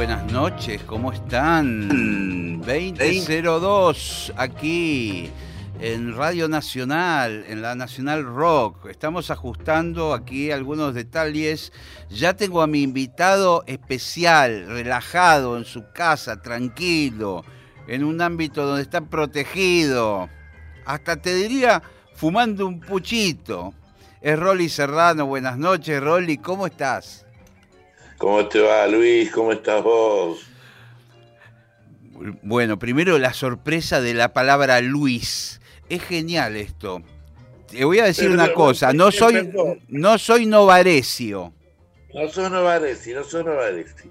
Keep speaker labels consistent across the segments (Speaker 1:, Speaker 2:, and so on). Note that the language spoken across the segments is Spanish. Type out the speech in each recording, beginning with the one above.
Speaker 1: Buenas noches, ¿cómo están? 2002 aquí en Radio Nacional, en la Nacional Rock. Estamos ajustando aquí algunos detalles. Ya tengo a mi invitado especial, relajado en su casa, tranquilo, en un ámbito donde está protegido. Hasta te diría fumando un puchito. Es Rolly Serrano. Buenas noches, Rolly. ¿Cómo estás?
Speaker 2: ¿Cómo te va, Luis? ¿Cómo estás vos?
Speaker 1: Bueno, primero la sorpresa de la palabra Luis. Es genial esto. Te voy a decir una cosa, no soy, no soy Novarecio.
Speaker 2: No soy Novaresi, no soy Novaresi.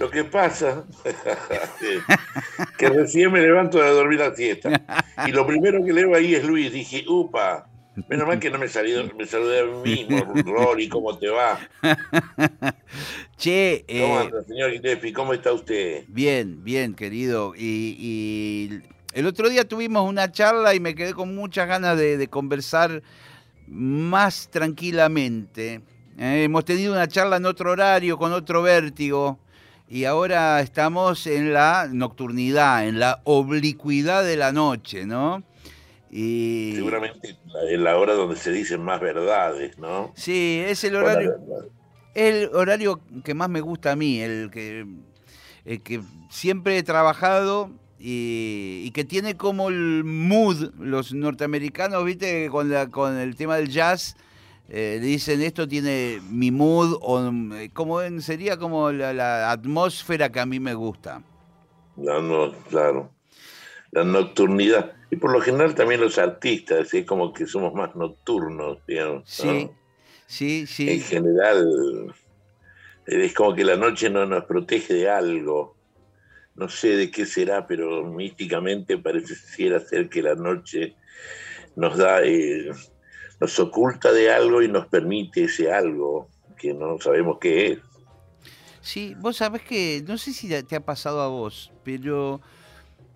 Speaker 2: Lo que pasa que recién me levanto de dormir la siesta y lo primero que leo ahí es Luis. Dije, upa, menos mal que no me, salí, me saludé a mí mismo. Rory, ¿cómo te va?
Speaker 1: Che,
Speaker 2: ¿Cómo anda, señor Gillespie? ¿Cómo está usted?
Speaker 1: Bien, bien, querido. Y, y, el otro día tuvimos una charla y me quedé con muchas ganas de, de conversar más tranquilamente. Eh, hemos tenido una charla en otro horario, con otro vértigo, y ahora estamos en la nocturnidad, en la oblicuidad de la noche, ¿no?
Speaker 2: Y... Seguramente es la hora donde se dicen más verdades, ¿no?
Speaker 1: Sí, es el horario, el horario que más me gusta a mí, el que, el que siempre he trabajado y, y, que tiene como el mood, los norteamericanos, viste, con, la, con el tema del jazz, eh, dicen esto tiene mi mood, o como sería como la, la, atmósfera que a mí me gusta.
Speaker 2: No, no, claro. La nocturnidad. Y por lo general también los artistas, es como que somos más nocturnos, digamos.
Speaker 1: Sí,
Speaker 2: ¿no?
Speaker 1: sí, sí.
Speaker 2: En general, es como que la noche no nos protege de algo no sé de qué será, pero místicamente pareciera ser que la noche nos da, eh, nos oculta de algo y nos permite ese algo que no sabemos qué es.
Speaker 1: Sí, vos sabés que, no sé si te ha pasado a vos, pero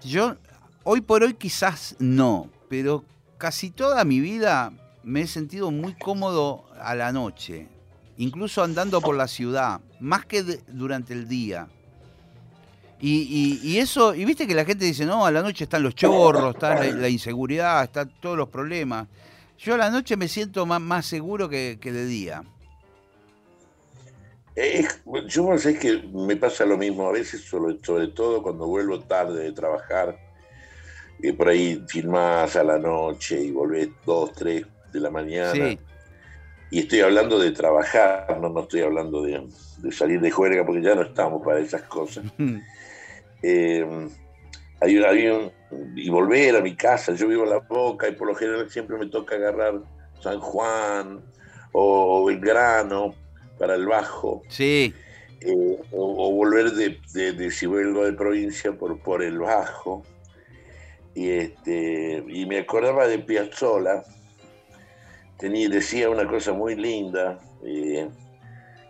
Speaker 1: yo hoy por hoy quizás no, pero casi toda mi vida me he sentido muy cómodo a la noche, incluso andando por la ciudad, más que durante el día. Y, eso, y viste que la gente dice, no, a la noche están los chorros, está la, inseguridad, están todos los problemas. Yo a la noche me siento más, más seguro que, de día.
Speaker 2: Es, yo sé que me pasa lo mismo a veces, sobre, sobre todo cuando vuelvo tarde de trabajar, por ahí filmás a la noche y volvés dos, tres de la mañana. Sí. Y estoy hablando de trabajar, no, no estoy hablando de, de salir de juerga, porque ya no estamos para esas cosas. Eh, hay, un, y volver a mi casa, yo vivo en La Boca y por lo general siempre me toca agarrar San Juan o Belgrano para el Bajo.
Speaker 1: Sí.
Speaker 2: Eh, o, o, volver de, de, de, si vuelvo de provincia por, por el Bajo. Y, este, y me acordaba de Piazzola, tenía, decía una cosa muy linda, eh,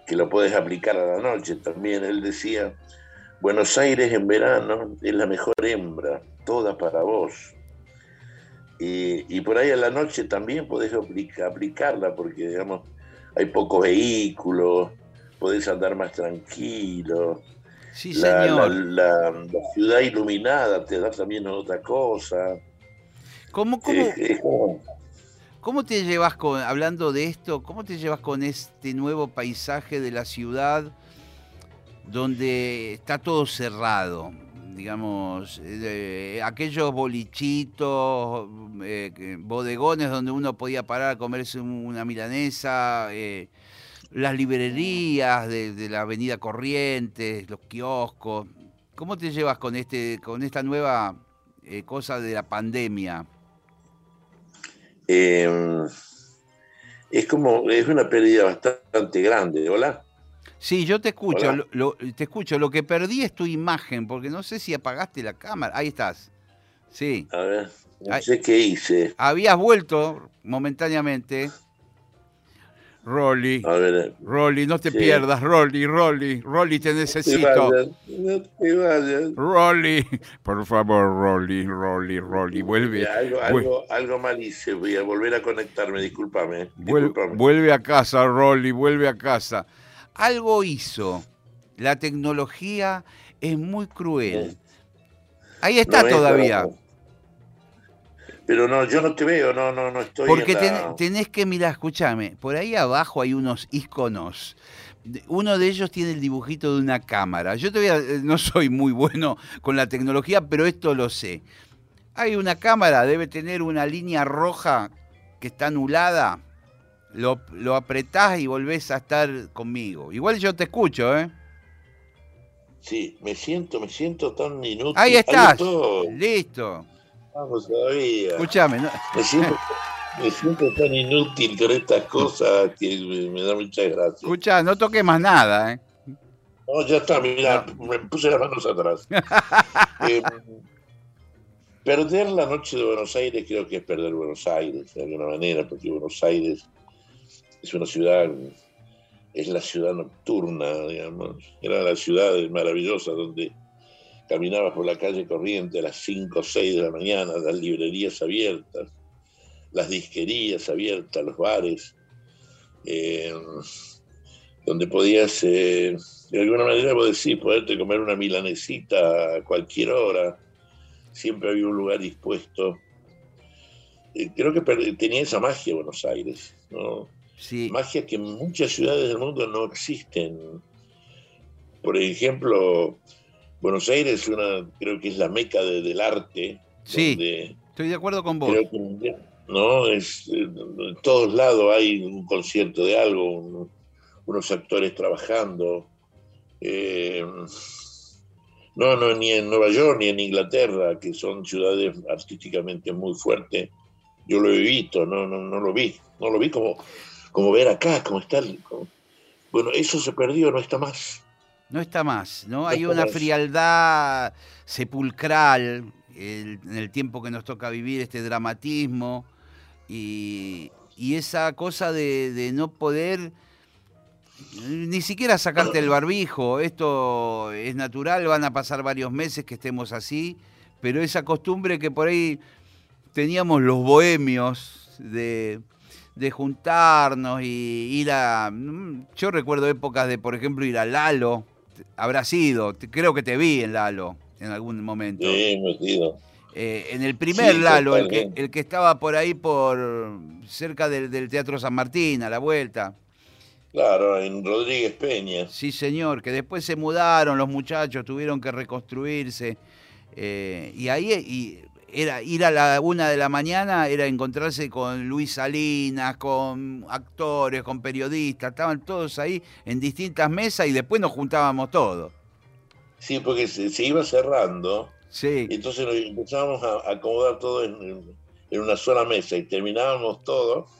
Speaker 2: que lo puedes aplicar a la noche también. Él decía, Buenos Aires en verano es la mejor hembra, toda para vos. Y, y por ahí a la noche también podés aplica, aplicarla, porque digamos, hay pocos vehículos, podés andar más tranquilo.
Speaker 1: Sí,
Speaker 2: la,
Speaker 1: señor.
Speaker 2: La, la, la, ciudad iluminada te da también otra cosa.
Speaker 1: ¿Cómo, cómo, es, es como... ¿Cómo te llevas con, hablando de esto, cómo te llevas con este nuevo paisaje de la ciudad? donde está todo cerrado, digamos, eh, aquellos bolichitos, eh, bodegones donde uno podía parar a comerse una milanesa, eh, las librerías de, de, la Avenida Corrientes, los kioscos. ¿Cómo te llevas con este, con esta nueva eh, cosa de la pandemia?
Speaker 2: Eh, es como, es una pérdida bastante grande. Hola.
Speaker 1: Sí, yo te escucho, lo, te escucho. Lo que perdí es tu imagen, porque no sé si apagaste la cámara. Ahí estás. Sí.
Speaker 2: A ver, no sé qué hice.
Speaker 1: Habías vuelto momentáneamente. Rolly,
Speaker 2: eh,
Speaker 1: Rolly, no te pierdas, Rolly, Rolly, Rolly, te necesito.
Speaker 2: No te vayas,
Speaker 1: Rolly, por favor, Rolly, Rolly, Rolly, vuelve.
Speaker 2: algo, algo, mal hice, voy a volver a conectarme, discúlpame,
Speaker 1: Vuelve, a casa, Rolly, vuelve a casa. Algo hizo. La tecnología es muy cruel. Ahí está todavía.
Speaker 2: Pero no, yo no te veo, no, no, no estoy.
Speaker 1: Porque tenés que mirar, escúchame, por ahí abajo hay unos iconos. Uno de ellos tiene el dibujito de una cámara. Yo te eh, no soy muy bueno con la tecnología, pero esto lo sé. Hay una cámara, debe tener una línea roja que está anulada. Lo, lo apretás y volvés a estar conmigo. Igual yo te escucho, ¿eh?
Speaker 2: Sí, me siento, me siento tan inútil.
Speaker 1: Ahí estás. Listo.
Speaker 2: Vamos todavía.
Speaker 1: Escúchame. ¿no?
Speaker 2: Me, siento, tan inútil con estas cosas que me, da mucha gracia.
Speaker 1: Escucha, no toques más nada, ¿eh?
Speaker 2: No, ya está, mira, me puse las manos atrás. Eh, perder la noche de Buenos Aires creo que es perder Buenos Aires, de alguna manera, porque Buenos Aires es una ciudad, es la ciudad nocturna, digamos. Era la ciudad maravillosa donde Caminabas por la calle corriente a las 5 o 6 de la mañana, las librerías abiertas, las disquerías abiertas, los bares, eh, donde podías, eh, de alguna manera, vos decís, poderte comer una milanesita a cualquier hora, siempre había un lugar dispuesto. Eh, creo que tenía esa magia Buenos Aires, ¿no? Magia que en muchas ciudades del mundo no existen. Por ejemplo, Buenos Aires una, creo que es la meca del arte.
Speaker 1: Sí, estoy de acuerdo con vos.
Speaker 2: no, es, en todos lados hay un concierto de algo, unos actores trabajando. Eh, no, no, ni en Nueva York ni en Inglaterra, que son ciudades artísticamente muy fuertes. Yo lo he visto, no, no, no lo vi. No lo vi como, como ver acá, como está. bueno, eso se perdió, no está más.
Speaker 1: No está más, ¿no? Hay una frialdad sepulcral en el tiempo que nos toca vivir, este dramatismo y, esa cosa de, no poder ni siquiera sacarte el barbijo. Esto es natural, van a pasar varios meses que estemos así, pero esa costumbre que por ahí teníamos los bohemios de, de juntarnos y ir a... Yo recuerdo épocas de, por ejemplo, ir a Lalo, habrá sido, creo que te vi en Lalo en algún momento.
Speaker 2: Sí, me he
Speaker 1: eh, en el primer Lalo, el que, el que estaba por ahí por cerca del, Teatro San Martín, a la vuelta.
Speaker 2: Claro, en Rodríguez Peña.
Speaker 1: Sí, señor, que después se mudaron los muchachos, tuvieron que reconstruirse. Eh, y ahí y era ir a la una de la mañana, era encontrarse con Luis Salinas, con actores, con periodistas, estaban todos ahí en distintas mesas y después nos juntábamos todos.
Speaker 2: Sí, porque se, iba cerrando.
Speaker 1: Sí.
Speaker 2: Y entonces nos empezábamos a acomodar todo en, una sola mesa y terminábamos todos,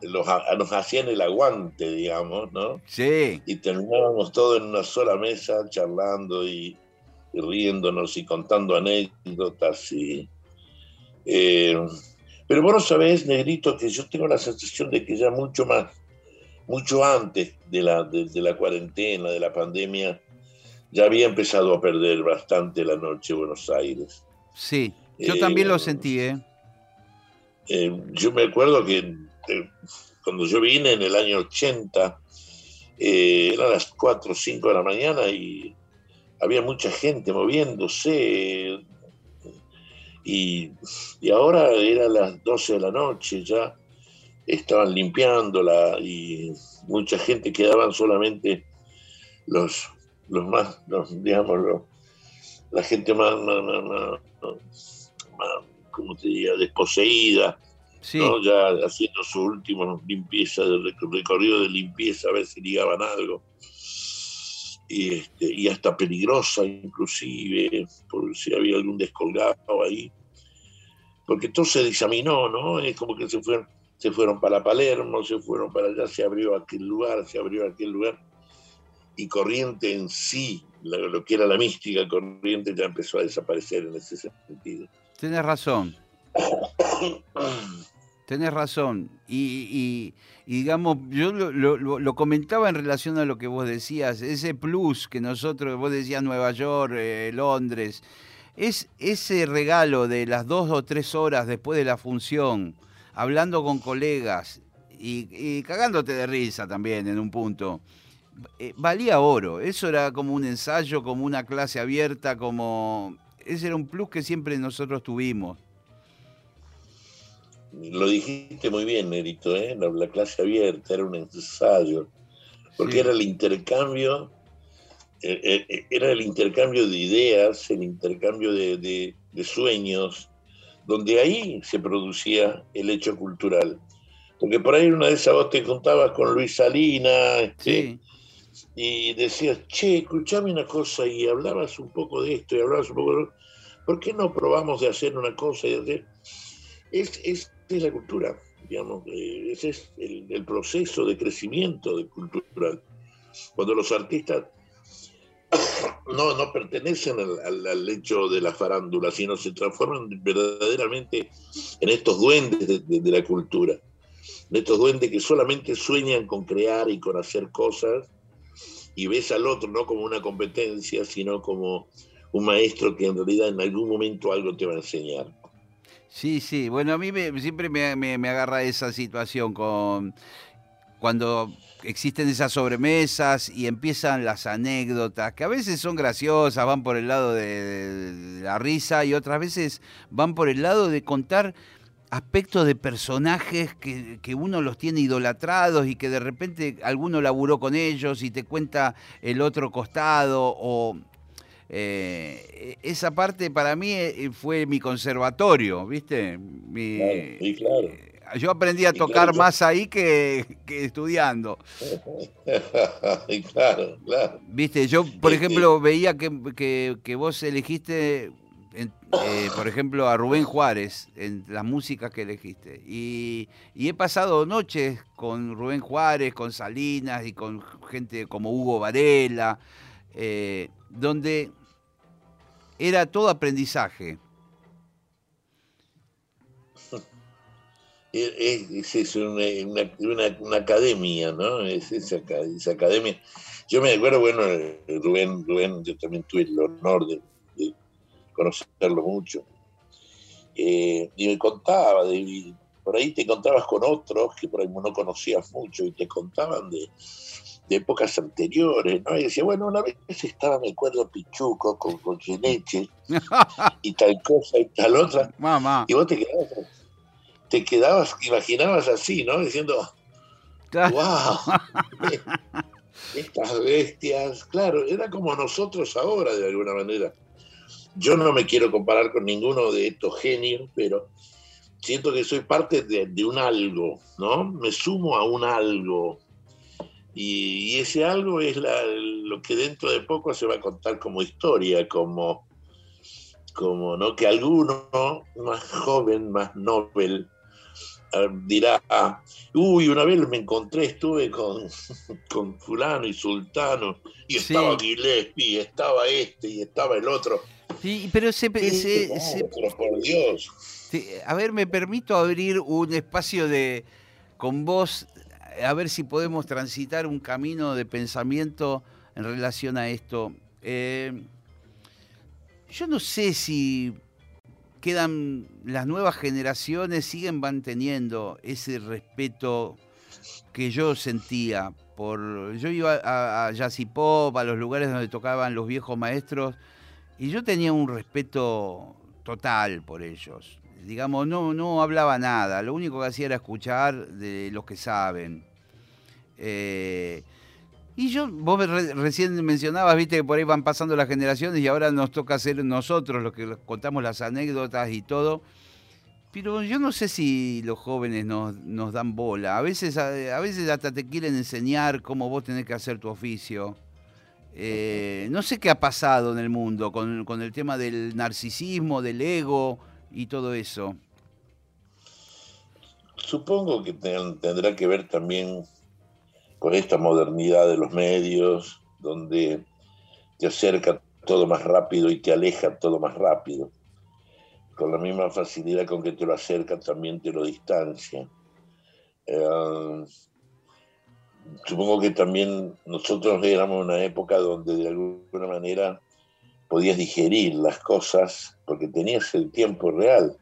Speaker 2: los, nos hacían el aguante, digamos, ¿no?
Speaker 1: Sí.
Speaker 2: Y terminábamos todos en una sola mesa charlando y, y riéndonos y contando anécdotas y, eh, pero bueno, sabes, Negrito, que yo tengo la sensación de que ya mucho más, mucho antes de la, de, la cuarentena, de la pandemia, ya había empezado a perder bastante la noche Buenos Aires.
Speaker 1: Sí, yo también lo eh, sentí, ¿eh?
Speaker 2: ¿eh? Yo me acuerdo que cuando yo vine en el año 80, eran las 4 o 5 de la mañana y había mucha gente moviéndose, y, ahora era las 12 de la noche, ya estaban limpiándola y mucha gente quedaban solamente los, los más, digamos, la gente más, más, ¿cómo te diría?, desposeída, ya haciendo su última limpieza, recorrido de limpieza, a ver si ligaban algo. Y, este, y hasta peligrosa inclusive, por si había algún descolgado ahí, porque todo se disaminó, ¿no? Es como que se fueron, se fueron para Palermo, se fueron para allá, se abrió aquel lugar, se abrió aquel lugar, y Corriente en sí, lo, que era la mística Corriente, ya empezó a desaparecer en ese sentido.
Speaker 1: Tienes razón. Tenés razón. Y, digamos, yo lo, comentaba en relación a lo que vos decías, ese plus que nosotros, vos decías Nueva York, eh, Londres, es ese regalo de las dos o tres horas después de la función, hablando con colegas y, cagándote de risa también en un punto. Eh, valía oro, eso era como un ensayo, como una clase abierta, como... Ese era un plus que siempre nosotros tuvimos.
Speaker 2: Lo dijiste muy bien, Nerito, ¿eh? la, clase abierta era un ensayo, porque era el intercambio, eh, eh, era el intercambio de ideas, el intercambio de, sueños, donde ahí se producía el hecho cultural. Porque por ahí una de esas vos te contabas con Luis Salina, este, y decías, che, escuchame una cosa, y hablabas un poco de esto, y hablabas un poco de... ¿Por qué no probamos de hacer una cosa y hacer? Es, es es la cultura, digamos, eh, ese es el, proceso de crecimiento de cultural. Cuando los artistas no, no pertenecen al, hecho de la farándula, sino se transforman verdaderamente en estos duendes de, la cultura, en estos duendes que solamente sueñan con crear y con hacer cosas, y ves al otro no como una competencia, sino como un maestro que en realidad en algún momento algo te va a enseñar.
Speaker 1: Sí, sí. Bueno, a mí siempre me, agarra esa situación con cuando existen esas sobremesas y empiezan las anécdotas, que a veces son graciosas, van por el lado de, la risa y otras veces van por el lado de contar aspectos de personajes que, que, uno los tiene idolatrados y que de repente alguno laburó con ellos y te cuenta el otro costado o eh, esa parte para mí eh, fue mi conservatorio, ¿viste?
Speaker 2: sí, claro. Eh,
Speaker 1: yo aprendí a tocar más ahí que, estudiando.
Speaker 2: claro, claro.
Speaker 1: Viste, yo, por ejemplo, veía que, vos elegiste, por ejemplo, a Rubén Juárez en las músicas que elegiste. Y, he pasado noches con Rubén Juárez, con Salinas y con gente como Hugo Varela, donde era todo aprendizaje.
Speaker 2: Es, una, academia, ¿no? Es esa, academia. Yo me acuerdo, bueno, Rubén, Rubén, yo también tuve el honor de, conocerlo mucho. Eh, y me contaba, de, por ahí te encontrabas con otros que por ahí no conocías mucho y te contaban de, de épocas anteriores, ¿no? Y decía, bueno, una vez estaba, me acuerdo, Pichuco con, con y tal cosa y tal otra.
Speaker 1: Mamá.
Speaker 2: Y vos te quedabas, te quedabas, imaginabas así, ¿no? Diciendo, wow, estas bestias, claro, era como nosotros ahora, de alguna manera. Yo no me quiero comparar con ninguno de estos genios, pero siento que soy parte de, de un algo, ¿no? Me sumo a un algo y, ese algo es lo que dentro de poco se va a contar como historia, como, como ¿no? que alguno más joven, más noble, ah, dirá, uy, una vez me encontré, estuve con, con fulano y sultano, y estaba Gillespie, y estaba este, y estaba el otro.
Speaker 1: Sí, pero se,
Speaker 2: por Dios.
Speaker 1: a ver, me permito abrir un espacio de con vos a ver si podemos transitar un camino de pensamiento en relación a esto. Eh, yo no sé si quedan las nuevas generaciones siguen manteniendo ese respeto que yo sentía por yo iba a, a jazz pop a los lugares donde tocaban los viejos maestros y yo tenía un respeto total por ellos digamos, no, no hablaba nada, lo único que hacía era escuchar de los que saben. Eh, y yo, vos recién mencionabas, viste que por ahí van pasando las generaciones y ahora nos toca ser nosotros los que contamos las anécdotas y todo. Pero yo no sé si los jóvenes nos, nos dan bola. A veces, a, veces hasta te quieren enseñar cómo vos tenés que hacer tu oficio. Eh, no sé qué ha pasado en el mundo con, con el tema del narcisismo, del ego y todo eso.
Speaker 2: supongo que tendrá que ver también con esta modernidad de los medios, donde te acerca todo más rápido y te aleja todo más rápido. Con la misma facilidad con que te lo acerca, también te lo distancia. Eh, supongo que también nosotros éramos una época donde de alguna manera podías digerir las cosas porque tenías el tiempo real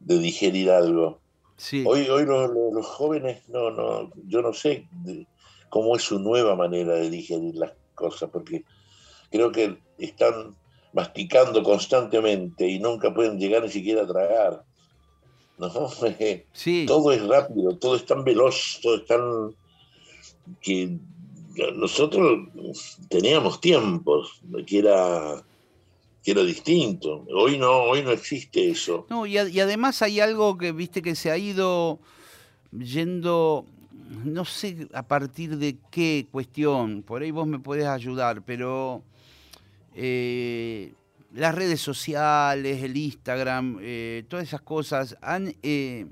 Speaker 2: de digerir algo. Hoy, hoy los, jóvenes, no, no, yo no sé cómo es su nueva manera de digerir las cosas, porque creo que están masticando constantemente y nunca pueden llegar ni siquiera a tragar. ¿no? Todo es rápido, todo es tan veloz, todo es tan que nosotros teníamos tiempos que era que era distinto. Hoy no, hoy no existe eso.
Speaker 1: No, y, además hay algo que viste que se ha ido yendo, no sé a partir de qué cuestión, por ahí vos me podés ayudar, pero eh, las redes sociales, el Instagram, eh, todas esas cosas han eh,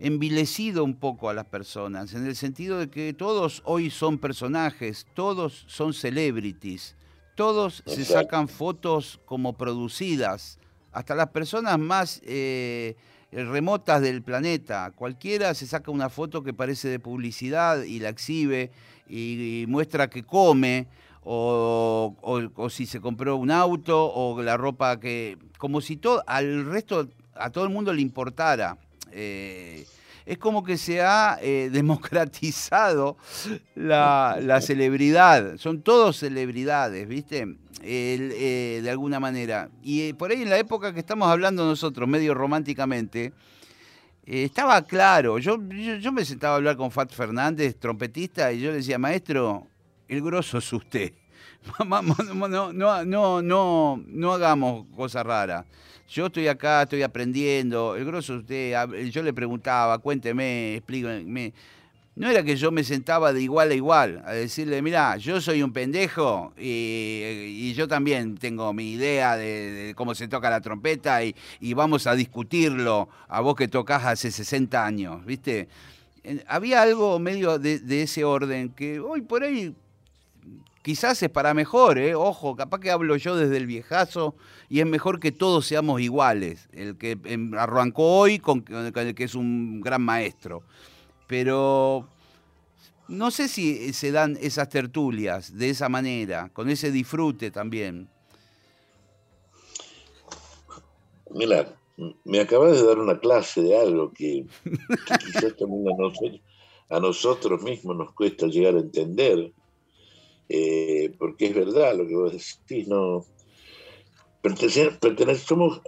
Speaker 1: envilecido un poco a las personas, en el sentido de que todos hoy son personajes, todos son celebrities, todos se sacan fotos como producidas, hasta las personas más eh, remotas del planeta, cualquiera se saca una foto que parece de publicidad y la exhibe y, muestra que come. O, si se compró un auto o la ropa que como si todo al resto a todo el mundo le importara eh, es como que se ha eh, democratizado la, celebridad. Son todos celebridades, ¿viste? Eh, de alguna manera. Y por ahí en la época que estamos hablando nosotros, medio románticamente, estaba claro. Yo, yo, me sentaba a hablar con Fat Fernández, trompetista, y yo le decía, maestro, el grosso es usted. no, no, no, no hagamos cosas raras yo estoy acá, estoy aprendiendo, el grosso usted, yo le preguntaba, cuénteme, explíqueme. No era que yo me sentaba de igual a igual a decirle, mira, yo soy un pendejo y, yo también tengo mi idea de, cómo se toca la trompeta y, vamos a discutirlo a vos que tocas hace 60 años, ¿viste? Había algo medio de, de ese orden que hoy por ahí Quizás es para mejor, ¿eh? ojo, capaz que hablo yo desde el viejazo y es mejor que todos seamos iguales. El que em, arrancó hoy con, el que es un gran maestro. Pero no sé si se dan esas tertulias de esa manera, con ese disfrute también.
Speaker 2: Mira, me acabas de dar una clase de algo que, quizás también a nosotros mismos nos cuesta llegar a entender eh, porque es verdad lo que vos decís, no. somos,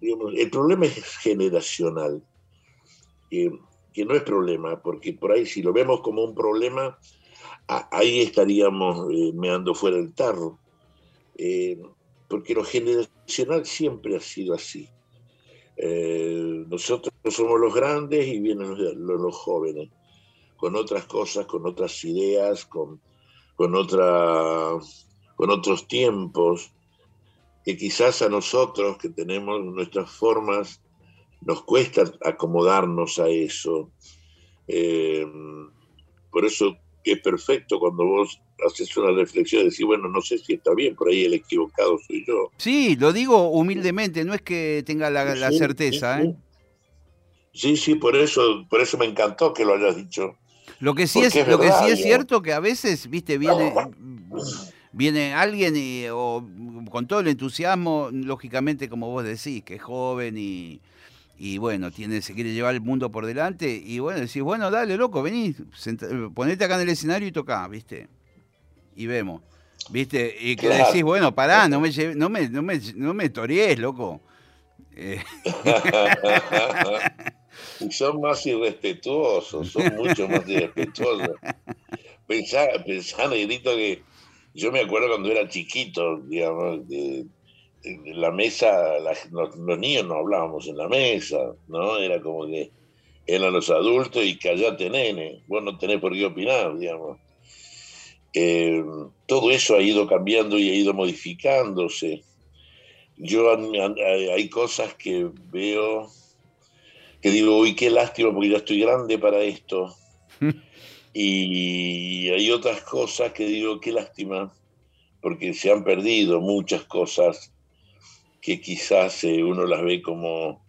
Speaker 2: el problema es generacional, que no es problema, porque por ahí si lo vemos como un problema, ahí estaríamos eh, meando fuera el tarro. Eh, porque lo generacional siempre ha sido así. nosotros somos los grandes y vienen los, jóvenes, con otras cosas, con otras ideas, con, con, otra, con otros tiempos, que quizás a nosotros que tenemos nuestras formas nos cuesta acomodarnos a eso. Eh, por eso es perfecto cuando vos haces una reflexión y decís, bueno, no sé si está bien, por ahí el equivocado soy yo.
Speaker 1: Sí, lo digo humildemente, no es que tenga la, certeza.
Speaker 2: Sí, ¿eh? sí, sí, por eso, por eso me encantó que lo hayas dicho
Speaker 1: lo que sí, es, lo que sí es cierto que a veces, viste, viene, viene alguien y, o, con todo el entusiasmo, lógicamente, como vos decís, que es joven y, y bueno, tiene, se quiere llevar el mundo por delante, y bueno, decís, bueno, dale, loco, vení, ponete acá en el escenario y toca, viste, y vemos, viste, y que decís, bueno, pará, no me, no me, no me, no me torees, loco. Eh.
Speaker 2: y son más irrespetuosos, son mucho más irrespetuosos. Pensá, pensá, Negrito, que yo me acuerdo cuando era chiquito, digamos, de, la mesa, los, niños no hablábamos en la mesa, ¿no? Era como que eran los adultos y callate, nene, vos no tenés por qué opinar, digamos. Eh, todo eso ha ido cambiando y ha ido modificándose. Yo hay cosas que veo que digo, uy, qué lástima porque ya estoy grande para esto. y hay otras cosas que digo, qué lástima porque se han perdido muchas cosas que quizás eh, uno las ve como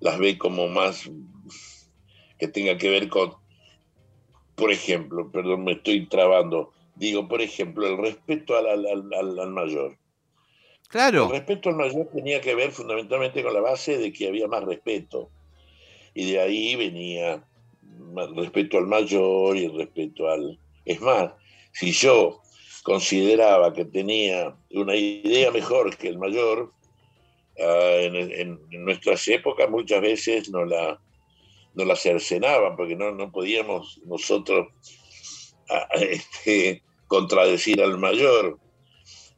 Speaker 2: las ve como más que tenga que ver con por ejemplo, perdón, me estoy trabando, digo, por ejemplo, el respeto al, al, mayor.
Speaker 1: Claro.
Speaker 2: El respeto al mayor tenía que ver fundamentalmente con la base de que había más respeto. Y de ahí venía respeto al mayor y respeto al... Es más, si yo consideraba que tenía una idea mejor que el mayor, ah, en, nuestras épocas muchas veces no la, no la cercenaban porque no, no podíamos nosotros ah, este, contradecir al mayor.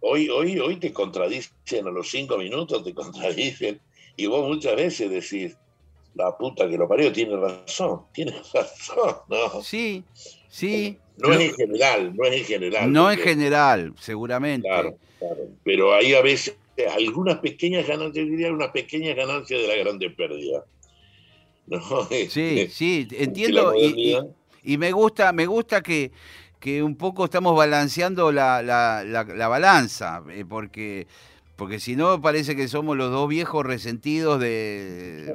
Speaker 2: Hoy, hoy, hoy te contradicen a los cinco minutos, te contradicen, y vos muchas veces decís, la puta que lo parió tiene razón, tiene razón, ¿no?
Speaker 1: Sí, sí.
Speaker 2: No es en general, no es en general.
Speaker 1: No en general, seguramente.
Speaker 2: Claro, claro. Pero hay a veces algunas pequeñas ganancias, diría una pequeña ganancia de la grande pérdida. ¿No?
Speaker 1: Sí, sí, entiendo. Y, me gusta, me gusta que, que un poco estamos balanceando la, la, la, balanza, eh, porque porque si no parece que somos los dos viejos resentidos de,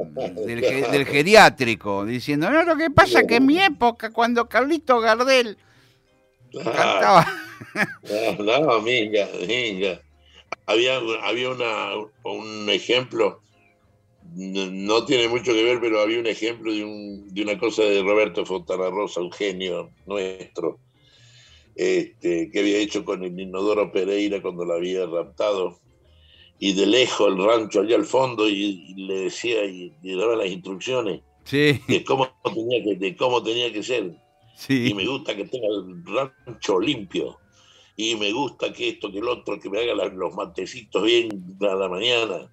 Speaker 1: del, geriátrico, diciendo, no, lo que pasa es que en mi época, cuando Carlito Gardel cantaba...
Speaker 2: No, no, minga, Había, había una, un ejemplo, no tiene mucho que ver, pero había un ejemplo de, un, de una cosa de Roberto Fontana Rosa, un genio nuestro, este, que había hecho con el Inodoro Pereira cuando la había raptado y de lejos el rancho allá al fondo y, le decía y, le daba las instrucciones de, cómo tenía que, de cómo tenía que ser. Y me gusta que tenga el rancho limpio. Y me gusta que esto, que el otro, que me haga los mantecitos bien a la mañana.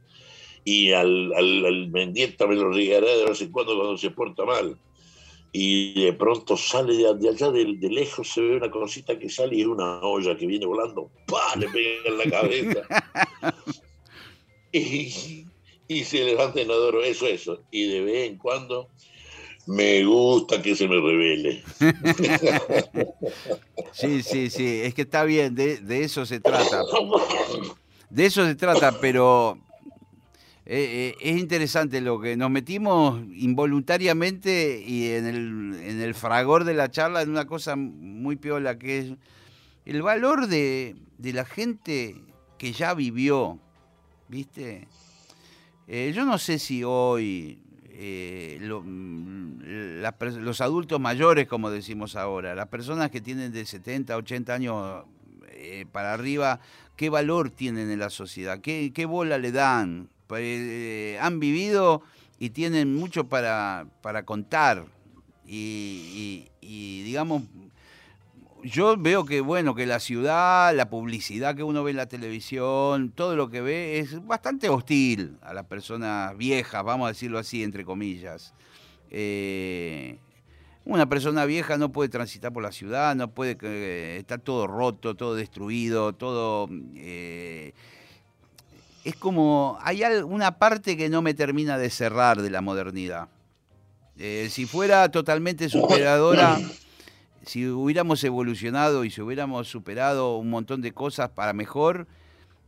Speaker 2: Y al, al, mendieta me lo regaré de vez en cuando cuando se porta mal. Y de pronto sale de, allá, de, de, lejos se ve una cosita que sale y es una olla que viene volando. ¡Pah! Le pega en la cabeza. y, se levanta en adoro, eso, eso. Y de vez en cuando me gusta que se me revele.
Speaker 1: Sí, sí, sí, es que está bien, de, eso se trata. De eso se trata, pero eh, eh, es interesante lo que nos metimos involuntariamente y en el, en el fragor de la charla en una cosa muy piola, que es el valor de, la gente que ya vivió, ¿viste? Eh, yo no sé si hoy eh, mm, los adultos mayores, como decimos ahora, las personas que tienen de 70, 80 años eh, para arriba, ¿qué valor tienen en la sociedad? ¿Qué, qué bola le dan? Han vivido y tienen mucho para, para contar. y digamos, yo veo que, bueno, que la ciudad, la publicidad que uno ve en la televisión, todo lo que ve es bastante hostil a las personas viejas, vamos a decirlo así, entre comillas. Eh, una persona vieja no puede transitar por la ciudad, no puede, eh, está todo roto, todo destruido, todo... Eh, es como, hay una parte que no me termina de cerrar de la modernidad. si fuera totalmente superadora si hubiéramos evolucionado y si hubiéramos superado un montón de cosas para mejor,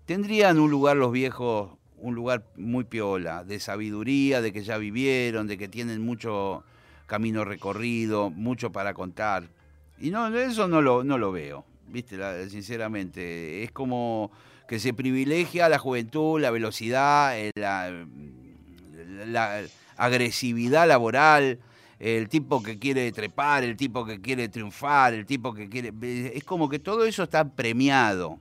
Speaker 1: tendrían un lugar los viejos, un lugar muy piola, de sabiduría, de que ya vivieron, de que tienen mucho camino recorrido, mucho para contar. Y no, eso no lo, no lo veo, viste, sinceramente. Es como que se privilegia la juventud, la velocidad, eh, la agresividad laboral el tipo que quiere trepar, el tipo que quiere triunfar, el tipo que quiere... Es como que todo eso está premiado,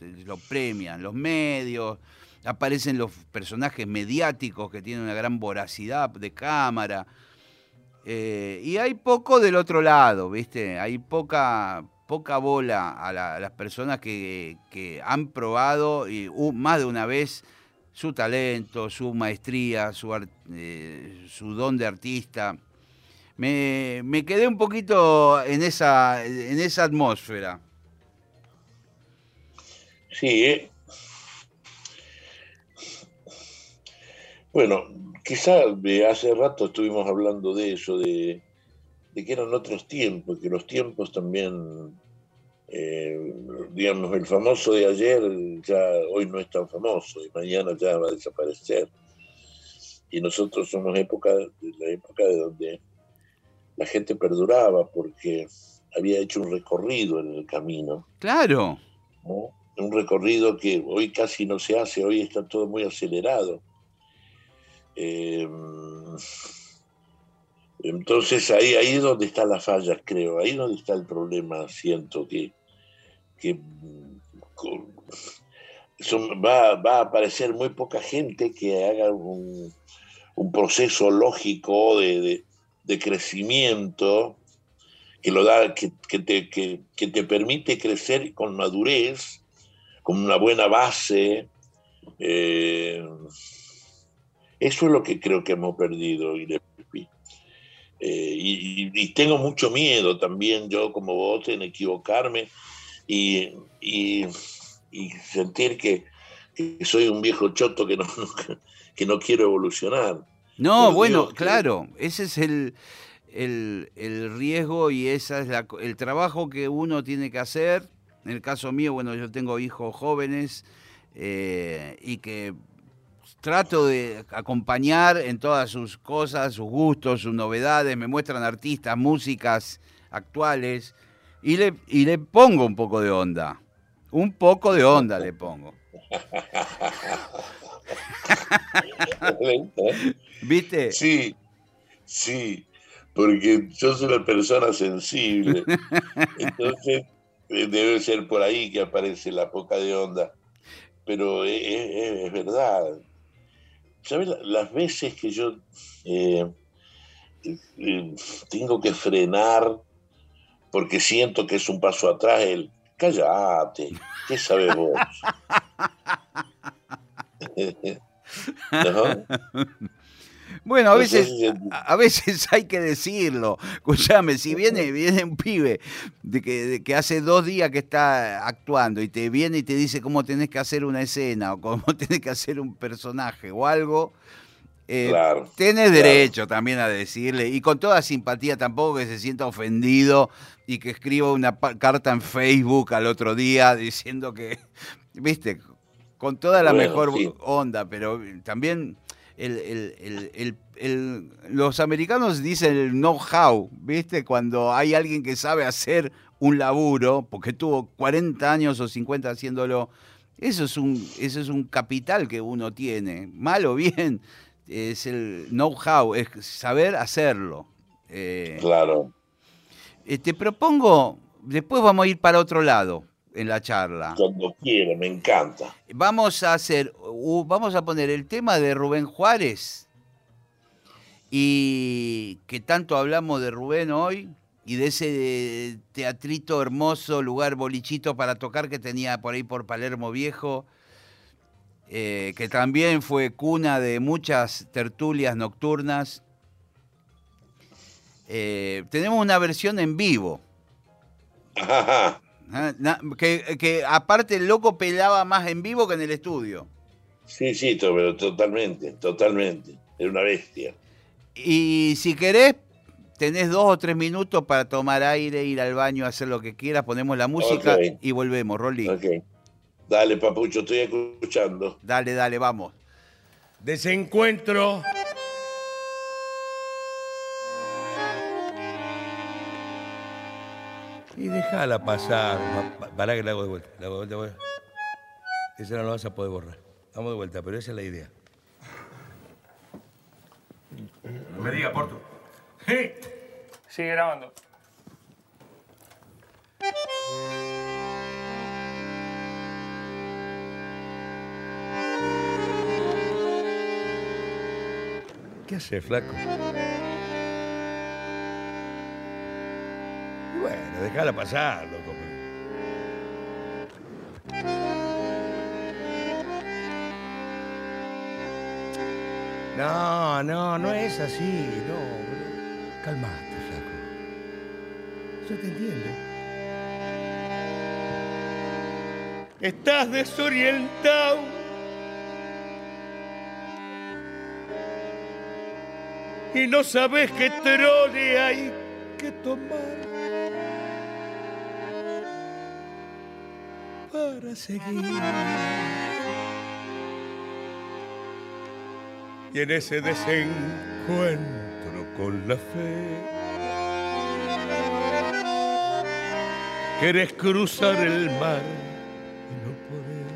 Speaker 1: lo premian los medios, aparecen los personajes mediáticos que tienen una gran voracidad de cámara. Eh, y hay poco del otro lado, ¿viste? Hay poca, poca bola a, las personas que, han probado y, más de una vez su talento, su maestría, su, eh, don de artista me, quedé un poquito en esa, atmósfera.
Speaker 2: Sí, ¿eh? Bueno, quizá hace rato estuvimos hablando de eso, de, que eran otros tiempos, que los tiempos también, eh, digamos, el famoso de ayer ya hoy no es tan famoso y mañana ya va a desaparecer. Y nosotros somos época, la época de donde la gente perduraba porque había hecho un recorrido en el camino.
Speaker 1: Claro.
Speaker 2: Un recorrido que hoy casi no se hace, hoy está todo muy acelerado. Em, entonces ahí, ahí es donde está la falla, creo, ahí es donde está el problema, siento que, va, a aparecer muy poca gente que haga un, proceso lógico de, crecimiento que lo da, que, te, que, te permite crecer con madurez, con una buena base. Eh, eso es lo que creo que hemos perdido, eh, y, tengo mucho miedo también, yo como vos, en equivocarme y, sentir que, soy un viejo choto que no, que no quiero evolucionar.
Speaker 1: No, bueno, claro, ese es el, el, riesgo y ese es el trabajo que uno tiene que hacer. En el caso mío, bueno, yo tengo hijos jóvenes eh, y que trato de acompañar en todas sus cosas, sus gustos, sus novedades, me muestran artistas, músicas actuales y le, y le pongo un poco de onda. Un poco de onda le pongo. ¿Viste?
Speaker 2: Sí, sí, porque yo soy una persona sensible. Entonces eh, debe ser por ahí que aparece la poca de onda. Pero es verdad, ¿Sabes las veces que yo eh, eh, tengo que frenar porque siento que es un paso atrás? El cállate, ¿qué sabes vos?
Speaker 1: ¿No? Bueno, a veces, a veces hay que decirlo. Escuchame, si viene, viene un pibe de que, que, hace dos días que está actuando y te viene y te dice cómo tenés que hacer una escena o cómo tenés que hacer un personaje o algo, eh, tenés derecho también a decirle, y con toda simpatía, tampoco que se sienta ofendido y que escriba una carta en Facebook al otro día diciendo que, viste, con toda la mejor onda, pero también los americanos dicen el know-how, ¿viste? Cuando hay alguien que sabe hacer un laburo, porque tuvo 40 años o 50 haciéndolo, eso es un, eso es un capital que uno tiene, mal o bien, es el know-how, es saber hacerlo.
Speaker 2: Eh, claro.
Speaker 1: Eh, te propongo, después vamos a ir para otro lado, en la charla.
Speaker 2: Cuando quiero, me encanta.
Speaker 1: Vamos a hacer, vamos a poner el tema de Rubén Juárez y que tanto hablamos de Rubén hoy y de ese teatrito hermoso, lugar bolichito para tocar que tenía por ahí por Palermo Viejo, eh, que también fue cuna de muchas tertulias nocturnas. Eh, tenemos una versión en vivo. Ajá. Ah, que, aparte el loco pelaba más en vivo que en el estudio.
Speaker 2: Sí, sí, pero totalmente, totalmente. Era una bestia.
Speaker 1: Y si querés, tenés dos o tres minutos para tomar aire, ir al baño, hacer lo que quieras, ponemos la música y volvemos, Rolly.
Speaker 2: Dale, papucho, estoy escuchando.
Speaker 1: Dale, dale, vamos.
Speaker 3: Desencuentro. Y déjala pasar. Para que la hago de vuelta. La hago de vuelta. Esa no la vas a poder borrar. Vamos de vuelta, pero esa es la idea.
Speaker 4: No me diga, Porto.
Speaker 5: Sigue grabando.
Speaker 3: ¿Qué hace, flaco? Bueno, déjala pasar, loco. No, no, no es así, no. Calmate, flaco. Yo te entiendo. Estás desorientado. y no sabes qué trole hay que tomar para seguir. Y en ese desencuentro con la fe, querés cruzar el mar y no podés.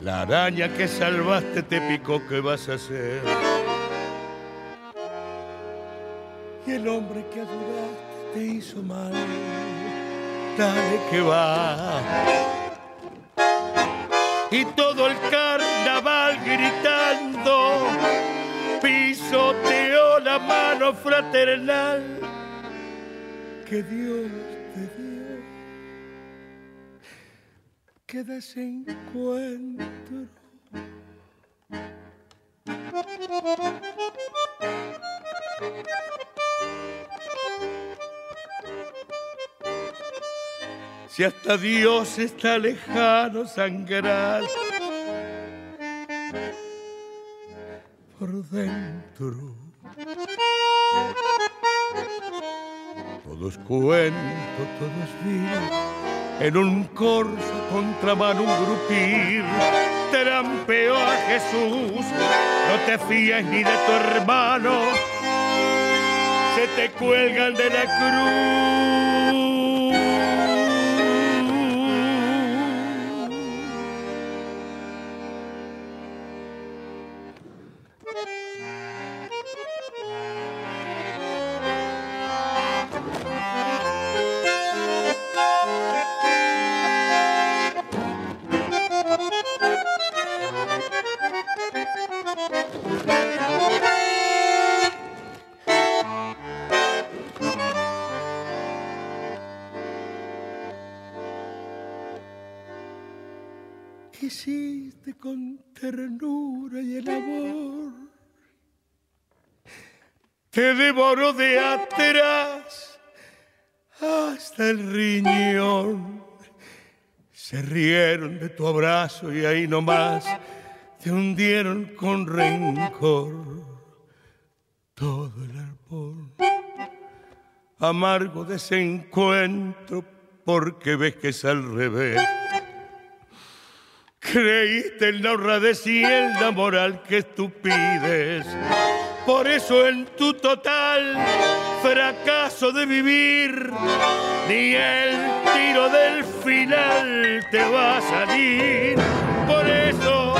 Speaker 3: La araña que salvaste te picó, ¿qué vas a hacer? Y el hombre que ayudaste te hizo mal, dale que va y todo el carnaval gritando pisoteó la mano fraternal que Dios te dio. Que desencuentro. Si hasta Dios está lejano sangrar por dentro. Todo es cuento, todo es vida. En un corso contramano un grupir trampeó a Jesús. No te fíes ni de tu hermano, se te cuelgan de la cruz. De atrás hasta el riñón. Se rieron de tu abrazo y ahí nomás te hundieron con rencor todo el árbol. Amargo desencuentro porque ves que es al revés. Creíste en la honradez y en la moral que tú pides. Por eso en tu total fracaso de vivir, ni el tiro del final te va a salir. Por eso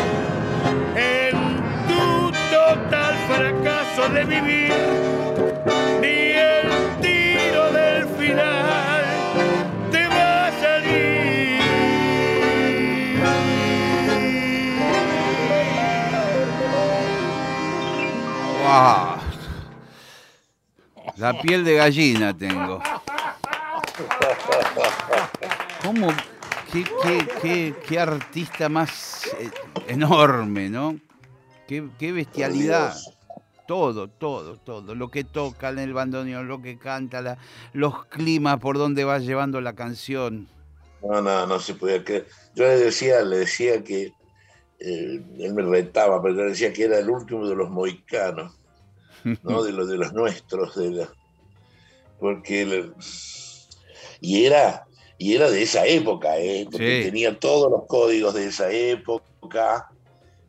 Speaker 3: en tu total fracaso de vivir,
Speaker 1: ¡Wow! La piel de gallina tengo. ¿Cómo? ¿Qué, qué, qué, qué artista más eh, enorme, ¿no? Qué, bestialidad. Todo, todo, todo. Lo que toca en el bandoneón, lo que canta, la- los climas, por donde va llevando la canción.
Speaker 2: No, no, no se podía creer. Yo le decía, le decía que eh, él me retaba, pero yo le decía que era el último de los moicanos, ¿no? De los de los nuestros, de la- porque y era y era de esa época, ¿eh? porque
Speaker 1: Sí.
Speaker 2: tenía todos los códigos de esa época,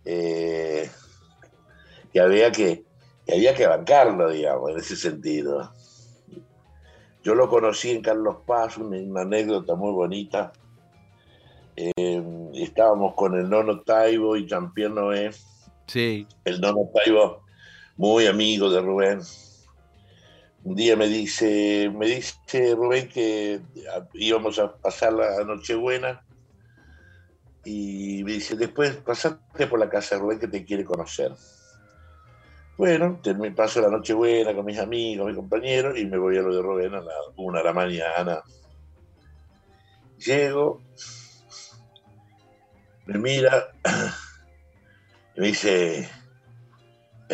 Speaker 2: eh, que había que, que había que bancarlo, digamos, en ese sentido. Yo lo conocí en Carlos Paz, una, una anécdota muy bonita. Eh, estábamos con el Nono Taibo y Jean-Pierre Noé.
Speaker 1: Sí.
Speaker 2: El Nono Taibo, muy amigo de Rubén. Un día me dice, me dice Rubén que íbamos a pasar la Nochebuena y me dice, después pasate por la casa de Rubén que te quiere conocer. Bueno, paso la Nochebuena con mis amigos, mis compañeros y me voy a lo de Rubén a la una de la mañana. Llego, me mira y me dice,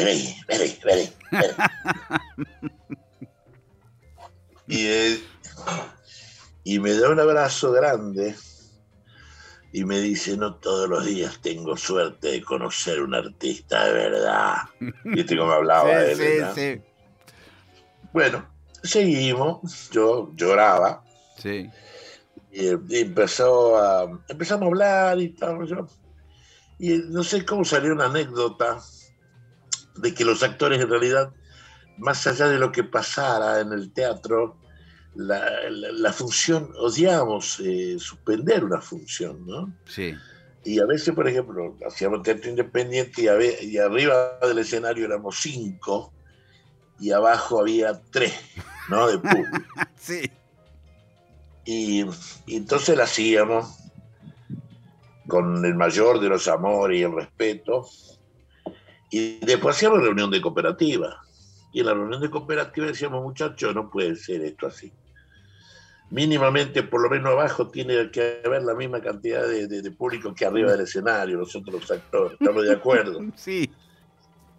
Speaker 2: vení, vení, vení. vení". y, eh, y me da un abrazo grande y me dice, no todos los días tengo suerte de conocer un artista de verdad. ¿Viste cómo hablaba él?
Speaker 1: Sí, sí,
Speaker 2: Bueno, seguimos, yo lloraba
Speaker 1: sí.
Speaker 2: y, y empezó a, empezamos a hablar y tal. y no sé cómo salió una anécdota de que los actores en realidad, más allá de lo que pasara en el teatro, la, la- la función, odiábamos eh, suspender una función, ¿no?
Speaker 1: Sí.
Speaker 2: Y a veces, por ejemplo, hacíamos teatro independiente y, a ve- y arriba del escenario éramos cinco y abajo había tres, ¿no? De público.
Speaker 1: Sí.
Speaker 2: Y, y entonces la hacíamos con el mayor de los amores y el respeto. Y después hacíamos reunión de cooperativa. Y en la reunión de cooperativa decíamos, muchachos, no puede ser esto así. Mínimamente, por lo menos abajo, tiene que haber la misma cantidad de, de- de público que arriba del escenario, nosotros los actores. ¿Estamos de acuerdo?
Speaker 1: Sí.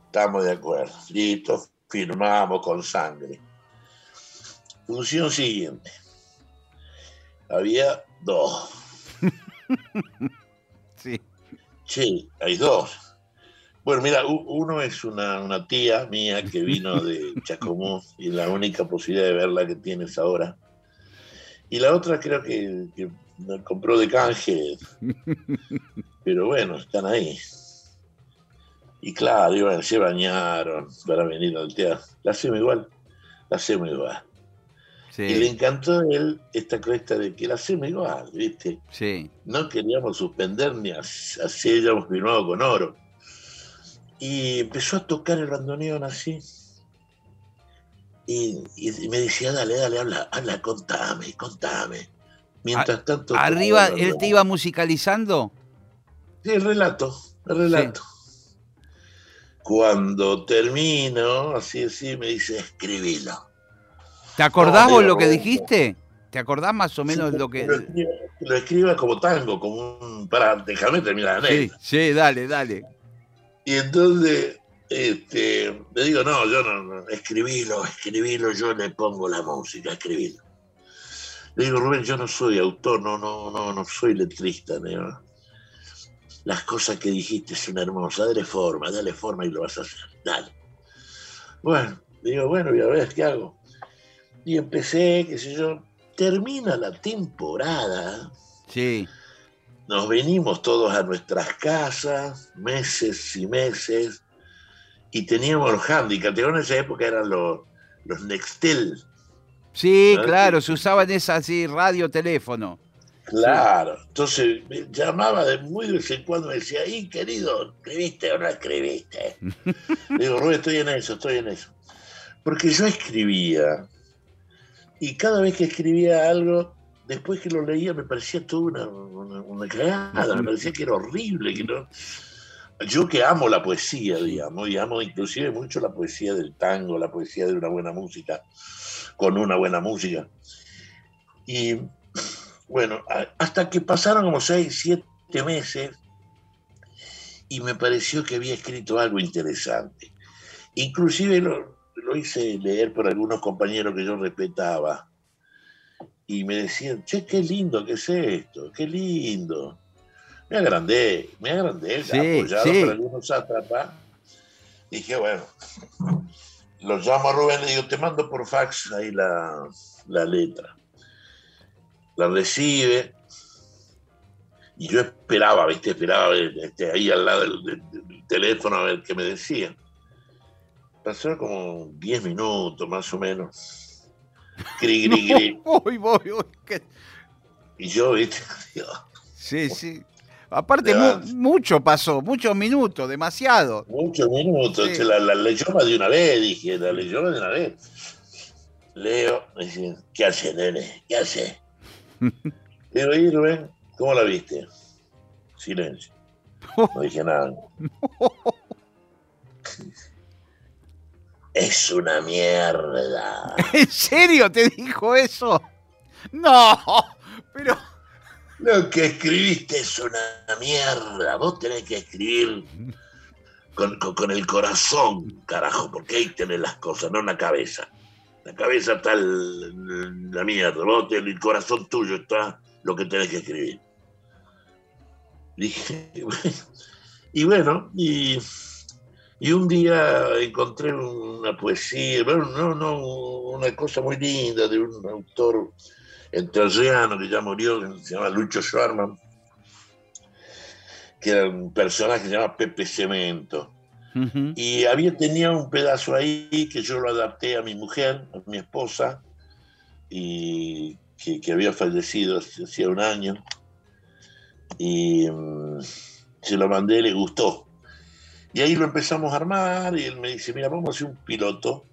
Speaker 2: Estamos de acuerdo. Listo, firmamos con sangre. Función siguiente. Había dos.
Speaker 1: Sí.
Speaker 2: Che, hay dos. Bueno, mira, uno es una, una tía mía que vino de Chacomús y la única posibilidad de verla que tienes ahora. Y la otra creo que, que la compró de canje. Pero bueno, están ahí. Y claro, iban, se bañaron para venir al teatro. La hacemos igual, la hacemos igual. Y le encantó a él esta cuesta de que la hacemos igual, ¿viste?
Speaker 1: Sí.
Speaker 2: no queríamos suspender ni as- así hayamos firmado con oro. Y empezó a tocar el bandoneón así. Y, y me decía, dale, dale, habla, habla, contame, contame. Mientras tanto...
Speaker 1: Arriba, él te iba musicalizando.
Speaker 2: Sí, el relato, el relato. Cuando termino, así, así, me dice, escribilo.
Speaker 1: ¿Te acordás
Speaker 2: No,
Speaker 1: vos lo que dijiste? ¿Te acordás más o menos
Speaker 2: Sí,
Speaker 1: lo que.?
Speaker 2: Lo escriba, lo escriba como tango, como un... Para, déjame terminar la
Speaker 1: Sí, sí, dale, dale.
Speaker 2: Y entonces este, le digo, no, yo no, no, escribilo, escribilo, yo le pongo la música, escribilo. Le digo, Rubén, yo no soy autor, no, no, no, no soy letrista, ¿no? Las cosas que dijiste son hermosas, dale forma, dale forma y lo vas a hacer, dale. Bueno, digo, bueno, voy a ver qué hago. Y empecé, qué sé yo, termina la temporada,
Speaker 1: Sí,
Speaker 2: nos venimos todos a nuestras casas, meses y meses, y teníamos los handicaps. En esa época eran los, los Nextel.
Speaker 1: sí, claro, se usaban esas así, radio, teléfono.
Speaker 2: Claro. Entonces me llamaba de muy de vez en cuando, me decía, y querido, ¿escribiste o no escribiste? Digo, Rubén, estoy en eso, estoy en eso. Porque yo escribía, y cada vez que escribía algo, después que lo leía me parecía toda una, una, una cagada, me parecía que era horrible, que no... Yo que amo la poesía, digamos, y amo inclusive mucho la poesía del tango, la poesía de una buena música, con una buena música. Y bueno, hasta que pasaron como seis, siete meses y me pareció que había escrito algo interesante. Inclusive lo, lo hice leer por algunos compañeros que yo respetaba y me decían, che, qué lindo que es esto, qué lindo. Me agrandé, me agrandé,
Speaker 1: Sí,
Speaker 2: apoyado
Speaker 1: sí.
Speaker 2: por algunos sátrapas. Dije, bueno, lo llamo a Rubén, le digo, te mando por fax ahí la, la letra. La recibe y yo esperaba, ¿viste? Esperaba este, ahí al lado del, del- del teléfono a ver qué me decía. Pasó como 10 minutos más o menos. Gri, gri, gri.
Speaker 1: Uy, voy, uy, qué-
Speaker 2: Y yo, ¿viste?
Speaker 1: Sí, sí. Aparte, mu- mucho pasó, muchos minutos, demasiado.
Speaker 2: Muchos minutos.
Speaker 1: Sí.
Speaker 2: La, la leyó más de una vez, dije, la leyó más de una vez. Leo, me dicen, ¿qué hace, nene? ¿Qué hace? ¿y Rubén? ¿Cómo la viste? Silencio. No dije nada. Es una mierda.
Speaker 1: ¿En serio te dijo eso? No, pero
Speaker 2: Lo que escribiste es una mierda. Vos tenés que escribir con, con- con el corazón, carajo, porque ahí tenés las cosas, no en la cabeza. La cabeza está el- la mierda. Vos tenés el corazón tuyo está lo que tenés que escribir. Dije, y bueno, y, y, un día encontré una poesía, bueno, no, no, una cosa muy linda de un autor entrerriano que ya murió, que se llama Lucho Schwarman, que era un personaje que se llama Pepe Cemento. Y había, tenía un pedazo ahí que yo lo adapté a mi mujer, a mi esposa, y que, que había fallecido hacía un año. Y mm, se lo mandé, le gustó. Y ahí lo empezamos a armar y él me dice, mira, vamos a hacer un piloto.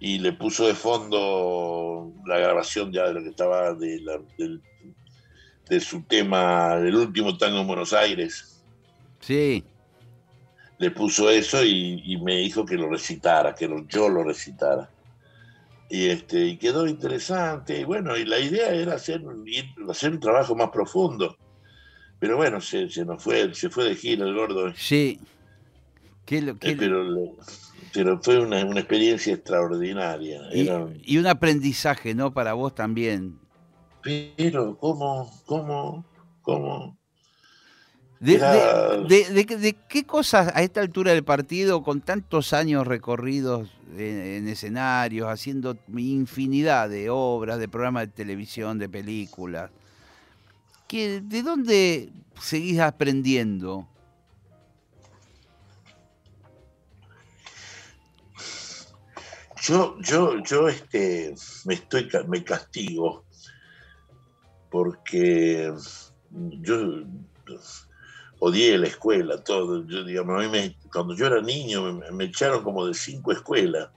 Speaker 2: Y le puso de fondo la grabación ya de lo que estaba de, de su tema, del último tango en Buenos Aires.
Speaker 1: Sí.
Speaker 2: Le puso eso y, me dijo que lo recitara, que yo lo recitara. Y, este, y quedó interesante. Y bueno, y la idea era hacer, hacer un trabajo más profundo. Pero bueno, se, se nos fue, se fue de gira el gordo.
Speaker 1: Sí.
Speaker 2: ¿Qué lo, eh, pero, pero, fue una, una experiencia extraordinaria.
Speaker 1: Y, y, un aprendizaje, ¿no? Para vos también.
Speaker 2: Pero, ¿cómo? ¿Cómo? ¿Cómo?
Speaker 1: De, qué cosas a esta altura del partido, con tantos años recorridos en, escenarios, haciendo infinidad de obras, de programas de televisión, de películas, que, ¿de dónde seguís aprendiendo?
Speaker 2: Yo, yo, yo este, me estoy me castigo porque yo odié la escuela, todo. Yo, digamos, a mí cuando yo era niño me, echaron como de cinco escuelas.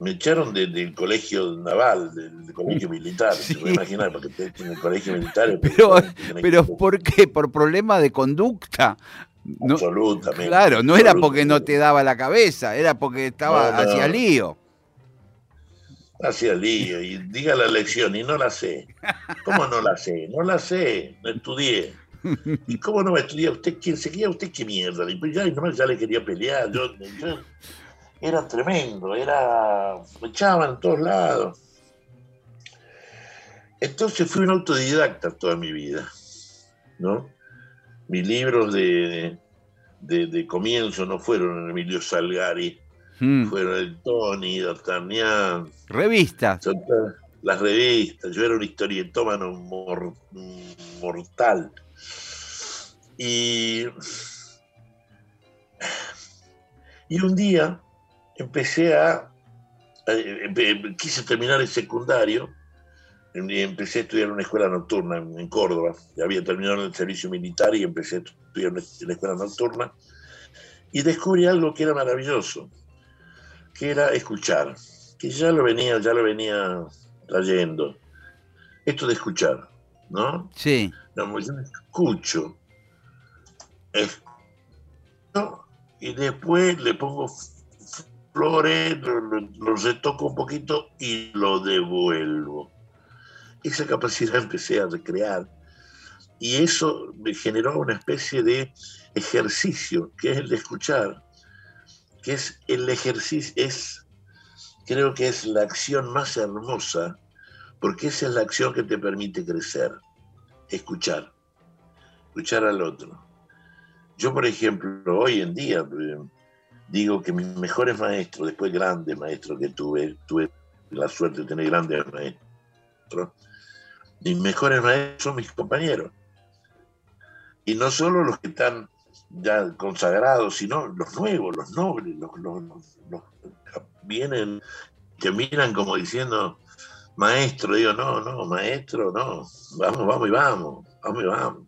Speaker 2: me echaron del colegio naval, del, colegio militar. Se puede imaginar, porque en el colegio militar.
Speaker 1: Pero, pero ¿por qué? ¿Por problema de conducta?
Speaker 2: Absolutamente.
Speaker 1: Claro, no era porque no te daba la cabeza, era porque estaba hacia lío.
Speaker 2: Hacía lío, y diga la lección, y no la sé. ¿Cómo no la sé? No la sé, no estudié. ¿Y cómo no me estudiar usted? ¿Quién se usted qué mierda? Y pues ya, nomás ya le quería pelear. Yo, era tremendo, era. me echaban en todos lados. Entonces fui un autodidacta toda mi vida, ¿no? Mis libros de, de, comienzo no fueron Emilio Salgari, hmm. fueron el Tony, D'Artagnan.
Speaker 1: Revistas.
Speaker 2: Las revistas. Yo era un historietómano mortal. Y, y un día empecé a, quise terminar el secundario y empecé a estudiar en una escuela nocturna en, Córdoba. Ya había terminado el servicio militar y empecé a estudiar en la escuela nocturna. Y descubrí algo que era maravilloso, que era escuchar, que ya lo venía, ya lo venía trayendo. Esto de escuchar, ¿no?
Speaker 1: Sí.
Speaker 2: No, yo escucho, y después le pongo flores, lo, retoco un poquito y lo devuelvo. Esa capacidad empecé a recrear y eso me generó una especie de ejercicio, que es el de escuchar, que es el ejercicio, es, creo que es la acción más hermosa, porque esa es la acción que te permite crecer, escuchar, escuchar al otro. Yo, por ejemplo, hoy en día eh, digo que mis mejores maestros, después grandes maestros que tuve, tuve la suerte de tener grandes maestros, mis mejores maestros son mis compañeros. Y no solo los que están ya consagrados, sino los nuevos, los nobles, los, los, vienen, te miran como diciendo, maestro, digo, no, no, maestro, no, vamos, vamos y vamos, vamos y vamos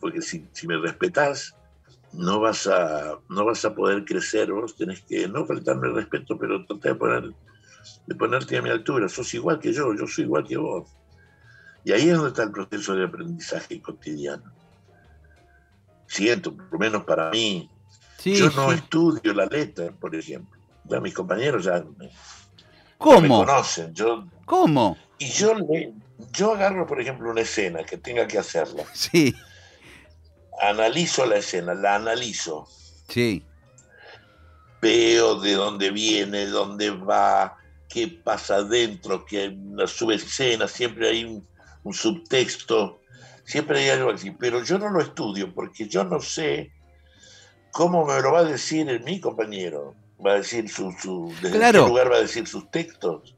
Speaker 2: porque si, me respetas, no vas, a, no vas a poder crecer, vos tenés que no faltarme el respeto, pero tratar de, poner, de ponerte a mi altura, sos igual que yo, yo soy igual que vos. Y ahí es donde está el proceso de aprendizaje cotidiano. Siento, por lo menos para mí, yo no estudio la letra, por ejemplo. Ya mis compañeros ya me,
Speaker 1: ¿Cómo?
Speaker 2: conocen. Yo,
Speaker 1: ¿Cómo?
Speaker 2: Y yo, yo agarro, por ejemplo, una escena que tenga que hacerla.
Speaker 1: Sí
Speaker 2: analizo la escena, la analizo.
Speaker 1: Sí.
Speaker 2: Veo de dónde viene, dónde va, qué pasa adentro, que en la subescena siempre hay un, subtexto, Siempre hay algo así, pero yo no lo estudio porque yo no sé cómo me lo va a decir mi compañero. Va a decir su, su desde
Speaker 1: Claro.
Speaker 2: qué lugar va a decir sus textos.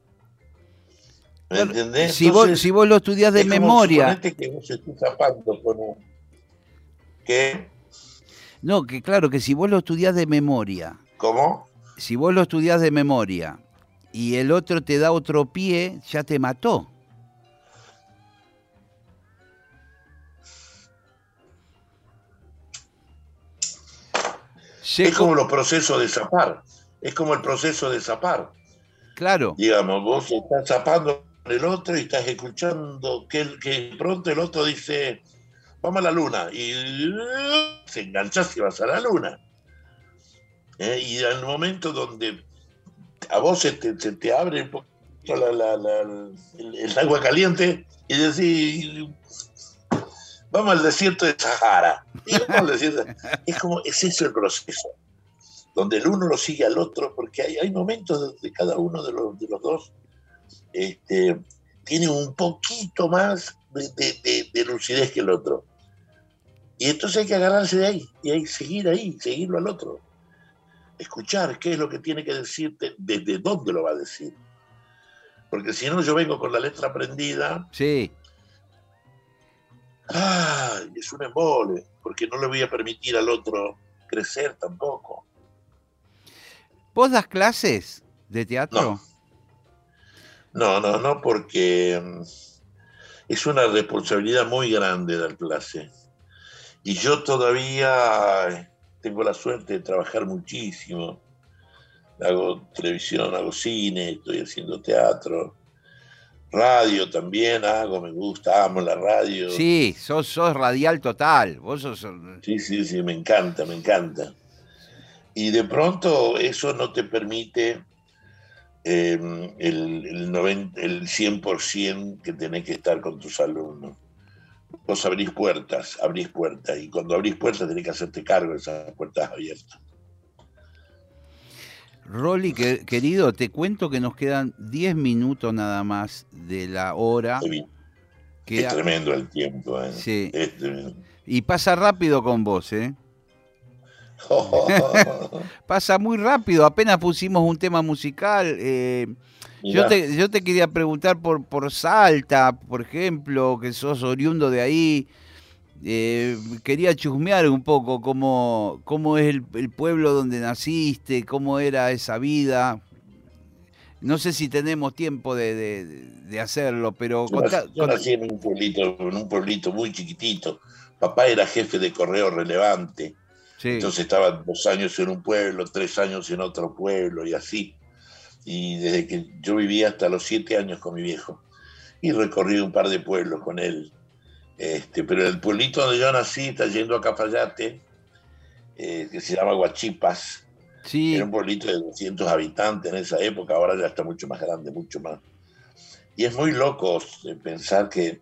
Speaker 2: ¿Me
Speaker 1: Claro,
Speaker 2: entendés?
Speaker 1: Si vos, si vos lo estudiás de
Speaker 2: es
Speaker 1: memoria,
Speaker 2: que vos estés zapando con un... ¿Qué?
Speaker 1: no, que claro, que si vos lo estudiás de memoria,
Speaker 2: ¿Cómo?
Speaker 1: si vos lo estudiás de memoria y el otro te da otro pie, ya te mató.
Speaker 2: Es como
Speaker 1: co-
Speaker 2: los procesos de zapar. Es como el proceso de zapar.
Speaker 1: Claro,
Speaker 2: Digamos, vos estás zapando con el otro y estás escuchando que, el- que pronto el otro dice, vamos a la luna. Y se enganchás y vas a la luna. ¿Eh? Y al momento donde a vos se te, se te abre un poquito la- la- la- el, el agua caliente y decís, vamos al desierto de Sahara. Vamos al desierto. Es como, es eso el proceso donde el uno lo sigue al otro, porque hay, hay momentos donde cada uno de los, de los dos este, tiene un poquito más de- de lucidez que el otro. Y entonces hay que agarrarse de ahí, y hay que seguir ahí, seguirlo al otro. Escuchar qué es lo que tiene que decirte, desde dónde lo va a decir. Porque si no, yo vengo con la letra aprendida,
Speaker 1: sí.
Speaker 2: ¡Ay! es un embole, porque no le voy a permitir al otro crecer tampoco.
Speaker 1: ¿Vos das clases de teatro?
Speaker 2: No, no, no, porque mm, es una responsabilidad muy grande dar clase. Y yo todavía eh, tengo la suerte de trabajar muchísimo. Hago televisión, hago cine, estoy haciendo teatro. Radio también hago, me gusta, amo la radio.
Speaker 1: Sí, sos, sos radial total. Vos sos.
Speaker 2: Sí, sí, sí, me encanta, me encanta. Y de pronto eso no te permite eh, el, el, 90, el 100% que tenés que estar con tus alumnos. Vos abrís puertas, abrís puertas, y cuando abrís puertas tenés que hacerte cargo de esas puertas abiertas.
Speaker 1: Rolly, que- querido, te cuento que nos quedan 10 minutos nada más de la hora.
Speaker 2: Es tremendo el tiempo. ¿eh?
Speaker 1: Sí.
Speaker 2: Es tremendo.
Speaker 1: y pasa rápido con vos, ¿eh? Pasa muy rápido. Apenas pusimos un tema musical. eh, yo, te, yo te quería preguntar por, por Salta, por ejemplo, que sos oriundo de ahí. Eh, quería chusmear un poco cómo, cómo es el, el pueblo donde naciste, cómo era esa vida. No sé si tenemos tiempo de, de- de hacerlo, pero
Speaker 2: Yo,
Speaker 1: contá-
Speaker 2: yo
Speaker 1: contá-
Speaker 2: nací en un pueblito, en un pueblito muy chiquitito. Papá era jefe de correo relevante.
Speaker 1: sí.
Speaker 2: Entonces estaba dos años en un pueblo, tres años en otro pueblo y así. Y desde que yo vivía hasta los siete años con mi viejo. Y recorrí un par de pueblos con él. Este, pero el pueblito donde yo nací está yendo a Cafayate, eh, que se llama Guachipas.
Speaker 1: sí,
Speaker 2: Era un pueblito de 200 habitantes en esa época, ahora ya está mucho más grande, mucho más. Y es muy loco eh, pensar que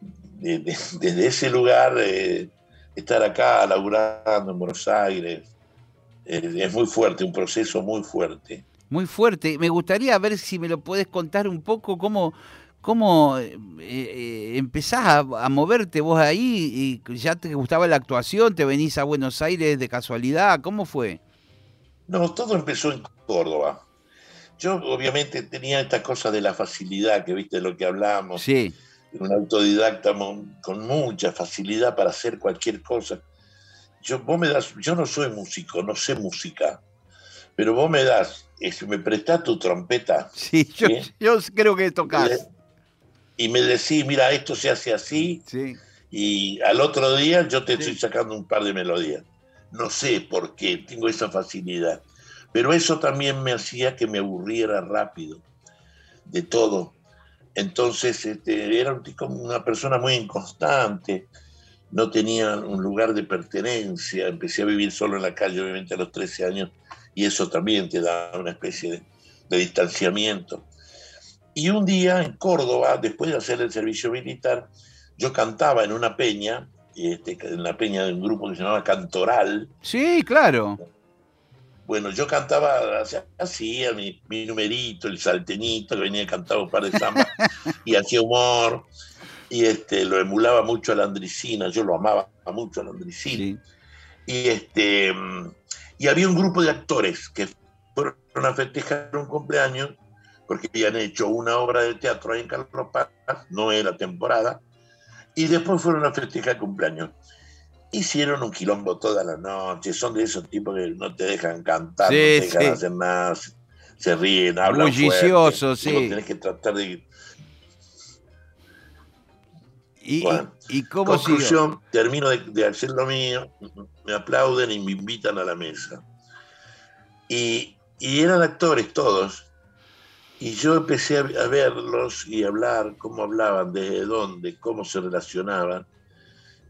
Speaker 2: de- de- desde ese lugar, eh, estar acá laburando en Buenos Aires, eh, es muy fuerte, un proceso muy fuerte.
Speaker 1: Muy fuerte. Me gustaría ver si me lo puedes contar un poco cómo, cómo eh, eh, empezás a, a moverte vos ahí y ya te gustaba la actuación, te venís a Buenos Aires de casualidad, ¿cómo fue?
Speaker 2: No, todo empezó en Córdoba. Yo obviamente tenía esta cosa de la facilidad, que viste lo que hablamos.
Speaker 1: Sí,
Speaker 2: un autodidacta con mucha facilidad para hacer cualquier cosa. Yo, vos me das, yo no soy músico, no sé música, pero vos me das, si me prestás tu trompeta
Speaker 1: sí, yo,
Speaker 2: Sí.
Speaker 1: yo creo que tocás.
Speaker 2: Y me decís, mira, esto se hace así,
Speaker 1: Sí,
Speaker 2: y al otro día yo te
Speaker 1: Sí.
Speaker 2: estoy sacando un par de melodías. No sé por qué, tengo esa facilidad. Pero eso también me hacía que me aburriera rápido de todo. Entonces este, era una persona muy inconstante, no tenía un lugar de pertenencia, empecé a vivir solo en la calle, obviamente a los 13 años, y eso también te da una especie de, de distanciamiento. Y un día en Córdoba, después de hacer el servicio militar, yo cantaba en una peña, este, en la peña de un grupo que se llamaba Cantoral.
Speaker 1: sí, claro.
Speaker 2: Bueno, yo cantaba, hacía- mi, mi numerito, el saltenito, que venía y cantaba un par de zambas y hacía humor. y este, lo emulaba mucho a la Andricina, yo lo amaba mucho a la Andricina. Y, este, y había un grupo de actores que fueron a festejar un cumpleaños porque habían hecho una obra de teatro ahí en Carlos Paz, no era temporada, y después fueron a festejar el cumpleaños. Hicieron un quilombo toda la noche, son de esos tipos que no te dejan cantar, no te dejan hacer nada, se ríen, hablan
Speaker 1: Bulliciosos, sí.
Speaker 2: Tienes que tratar de...
Speaker 1: ¿Y, ¿y cómo
Speaker 2: conclusión, termino de, hacer lo mío, me aplauden y me invitan a la mesa. Y, y eran actores todos, y yo empecé a verlos y hablar, cómo hablaban, desde dónde, cómo se relacionaban,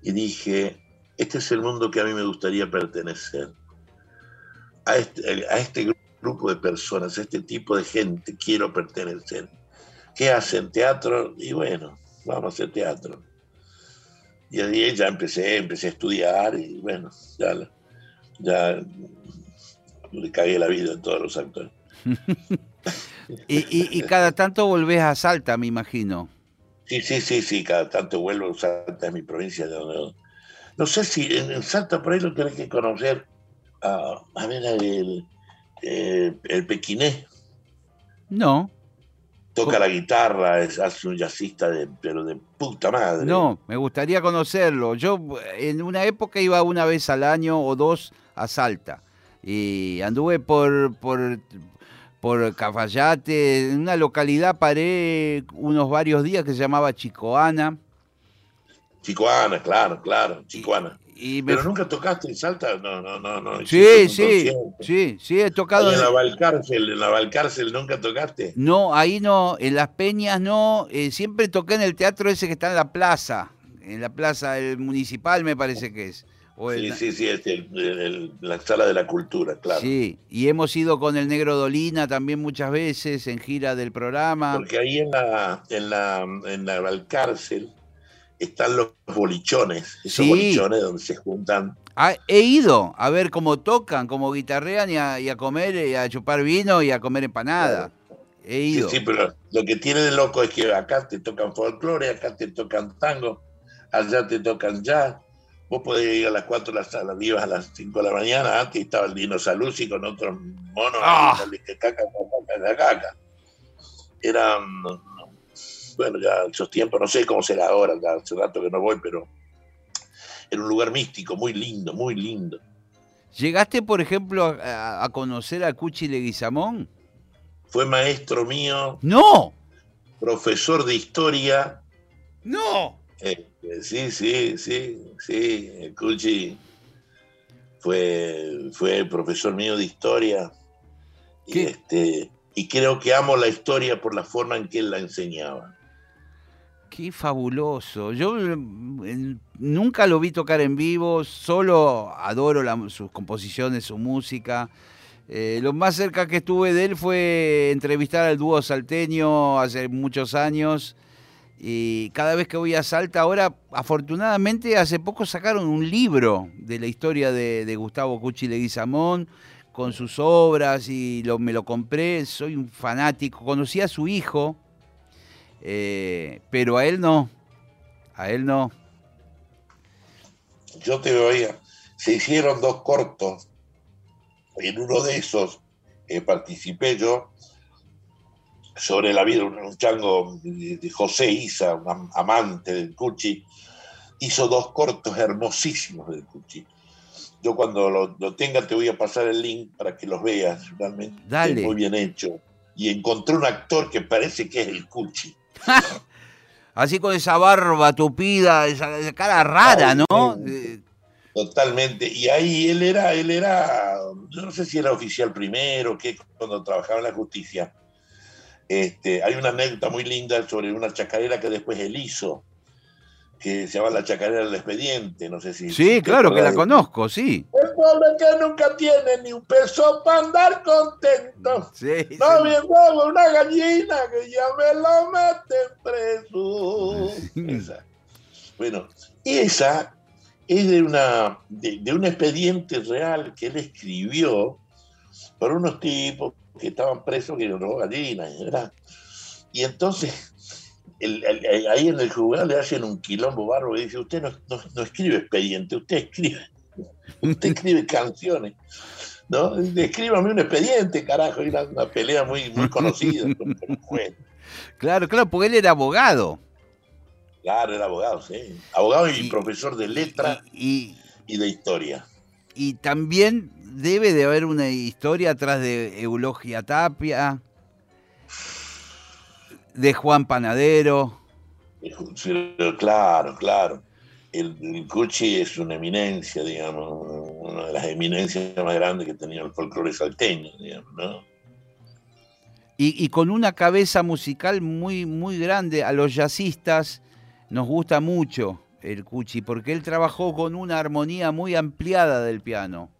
Speaker 2: y dije, este es el mundo que a mí me gustaría pertenecer. A este, a este grupo de personas, a este tipo de gente quiero pertenecer. ¿Qué hacen? ¿Teatro? Y bueno, vamos a hacer teatro. Y ahí ya empecé, empecé a estudiar y bueno, ya, ya le cagué la vida a todos los actores.
Speaker 1: y, cada tanto volvés a Salta, me imagino.
Speaker 2: Sí, sí, sí, sí, cada tanto vuelvo a Salta, es mi provincia. De no sé si en, Salta por ahí lo tenés que conocer. a ver, el, el pequiné.
Speaker 1: No.
Speaker 2: Toca la guitarra, es, hace un jazzista de, pero de puta madre.
Speaker 1: No, me gustaría conocerlo. Yo en una época iba una vez al año o dos a Salta. Y anduve por, por, por Cafayate, en una localidad paré unos varios días que se llamaba Chicoana.
Speaker 2: Chicoana, claro, claro, Chicoana. Pero nunca tocaste en Salta, no, no, no, no.
Speaker 1: Sí, sí, sí, sí, he tocado.
Speaker 2: en la Valcárcel, en la Valcárcel nunca tocaste.
Speaker 1: No, ahí no, en las Peñas no, eh, siempre toqué en el teatro ese que está en la plaza, en la plaza del municipal me parece que es.
Speaker 2: Sí, sí, sí, es la sala de la cultura, claro.
Speaker 1: Sí, y hemos ido con el Negro Dolina también muchas veces en gira del programa.
Speaker 2: Porque ahí en la, en la, en la Valcárcel están los bolichones, esos bolichones donde se juntan.
Speaker 1: Ah, he ido a ver cómo tocan, cómo guitarrean y a, comer, y a chupar vino y a comer empanada. He ido.
Speaker 2: Sí, pero lo que tiene de loco es que acá te tocan folclore, acá te tocan tango, allá te tocan jazz. Vos podés ir a las 4 de la sala, vivas a las 5 de la mañana, antes estaba el Dino Saluzzi con otros monos, ah. que caca, caca, caca. Eran bueno, ya esos tiempos, no sé cómo será ahora, ya hace rato que no voy, pero era un lugar místico, muy lindo, muy lindo.
Speaker 1: ¿Llegaste, por ejemplo, a, conocer a Cuchi Leguizamón?
Speaker 2: Fue maestro mío.
Speaker 1: ¡No!
Speaker 2: Profesor de historia.
Speaker 1: ¡No!
Speaker 2: Este, sí, sí, sí, sí. Cuchi fue, fue profesor mío de historia. Y, este, y creo que amo la historia por la forma en que él la enseñaba.
Speaker 1: Qué fabuloso. Yo mm, nunca lo vi tocar en vivo, solo adoro sus composiciones, su música. Eh, lo más cerca que estuve de él fue entrevistar al dúo salteño hace muchos años. Y cada vez que voy a Salta, ahora afortunadamente hace poco sacaron un libro de la historia de, Gustavo Cuchi Leguizamón con sus obras y lo, me lo compré, soy un fanático. Conocí a su hijo, eh, pero a él no, a él no.
Speaker 2: Yo te oía, se hicieron dos cortos, en uno de esos eh, participé yo sobre la vida, un chango de José Isa, un amante del Cuchi, hizo dos cortos hermosísimos del Cuchi. Yo cuando lo, tenga te voy a pasar el link para que los veas, realmente Dale. muy bien hecho. Y encontré un actor que parece que es el Cuchi.
Speaker 1: Así con esa barba tupida, esa, cara rara, ¿no?
Speaker 2: Totalmente. Y ahí él era, él era, yo no sé si era oficial primero, que cuando trabajaba en la justicia. Este, hay una anécdota muy linda sobre una chacarera que después él hizo que se llama La Chacarera del Expediente, no sé si...
Speaker 1: Sí, claro que la conozco, sí.
Speaker 2: El pobre que nunca tiene ni un peso para andar contento. Sí, no bien una gallina que ya me lo meten preso. Bueno, esa es de, una, de, un expediente real que él escribió por unos tipos que estaban presos que eran gallinas, ¿verdad? Y entonces ahí en el juzgado le hacen un quilombo barro y dice, usted no, escribe expediente, usted escribe, usted escribe canciones. ¿no? Escríbame un expediente, carajo, era una pelea muy, muy conocida
Speaker 1: Claro, claro, porque él era abogado.
Speaker 2: Claro, era abogado, sí. Abogado y, profesor de letra y, de historia.
Speaker 1: Y también debe de haber una historia atrás de Eulogia Tapia, de Juan Panadero.
Speaker 2: Claro, claro. El, Cuchi es una eminencia, digamos, una de las eminencias más grandes que tenía el folclore salteño, digamos, ¿no?
Speaker 1: Y, y, con una cabeza musical muy, muy grande. A los jazzistas nos gusta mucho el Cuchi, porque él trabajó con una armonía muy ampliada del piano,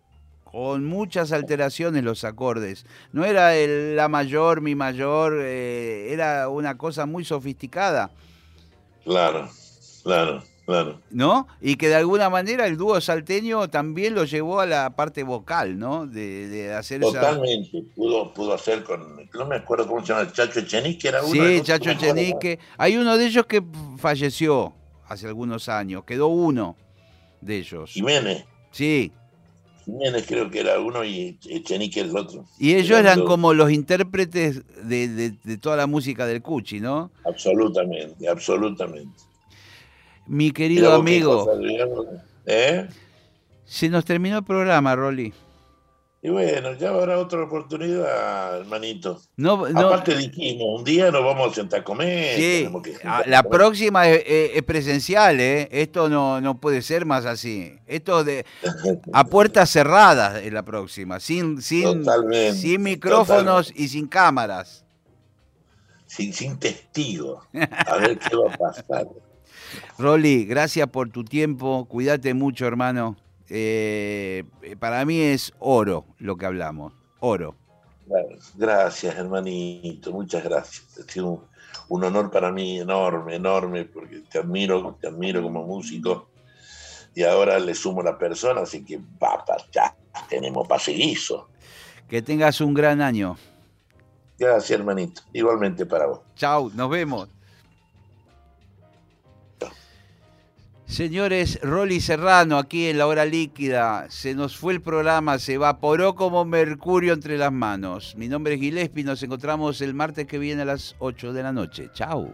Speaker 1: con muchas alteraciones los acordes. No era el la mayor, mi mayor, eh, era una cosa muy sofisticada.
Speaker 2: Claro, claro. Claro.
Speaker 1: ¿No? Y que de alguna manera el dúo salteño también lo llevó a la parte vocal, ¿no? De, de hacer
Speaker 2: Totalmente, pudo, pudo hacer con, no me acuerdo cómo se llama, Chacho Echenique era uno.
Speaker 1: Sí, Chacho Echenique. Hay uno de ellos que falleció hace algunos años, quedó uno de ellos.
Speaker 2: Jiménez.
Speaker 1: Sí.
Speaker 2: Jiménez creo que era uno y Echenique el otro.
Speaker 1: Y ellos eran, como los intérpretes de, de toda la música del Cuchi, ¿no?
Speaker 2: Absolutamente, absolutamente.
Speaker 1: Mi querido amigo.
Speaker 2: ¿Eh?
Speaker 1: Se nos terminó el programa, Rolly.
Speaker 2: Y bueno, ya habrá otra oportunidad, hermanito. No, Aparte dijimos, un día nos vamos a sentar a comer.
Speaker 1: Sí, la próxima es, presencial, ¿eh? Esto no, no puede ser más así. Esto de a puertas cerradas es la próxima, sin, sin, sin micrófonos y sin cámaras.
Speaker 2: Sin, sin testigos. A ver qué va a pasar.
Speaker 1: Rolly, gracias por tu tiempo, cuídate mucho, hermano. Eh, para mí es oro lo que hablamos, oro.
Speaker 2: Gracias, hermanito, muchas gracias. Ha sido un, honor para mí enorme, enorme, porque te admiro, te admiro como músico. Y ahora le sumo la persona, así que papá, ya tenemos paseguizo.
Speaker 1: Que tengas un gran año.
Speaker 2: Gracias, hermanito. Igualmente para vos.
Speaker 1: Chao, nos vemos. Señores, Rolly Serrano, aquí en la hora líquida, se nos fue el programa, se evaporó como mercurio entre las manos. Mi nombre es Gillespie, nos encontramos el martes que viene a las 8 de la noche. Chao.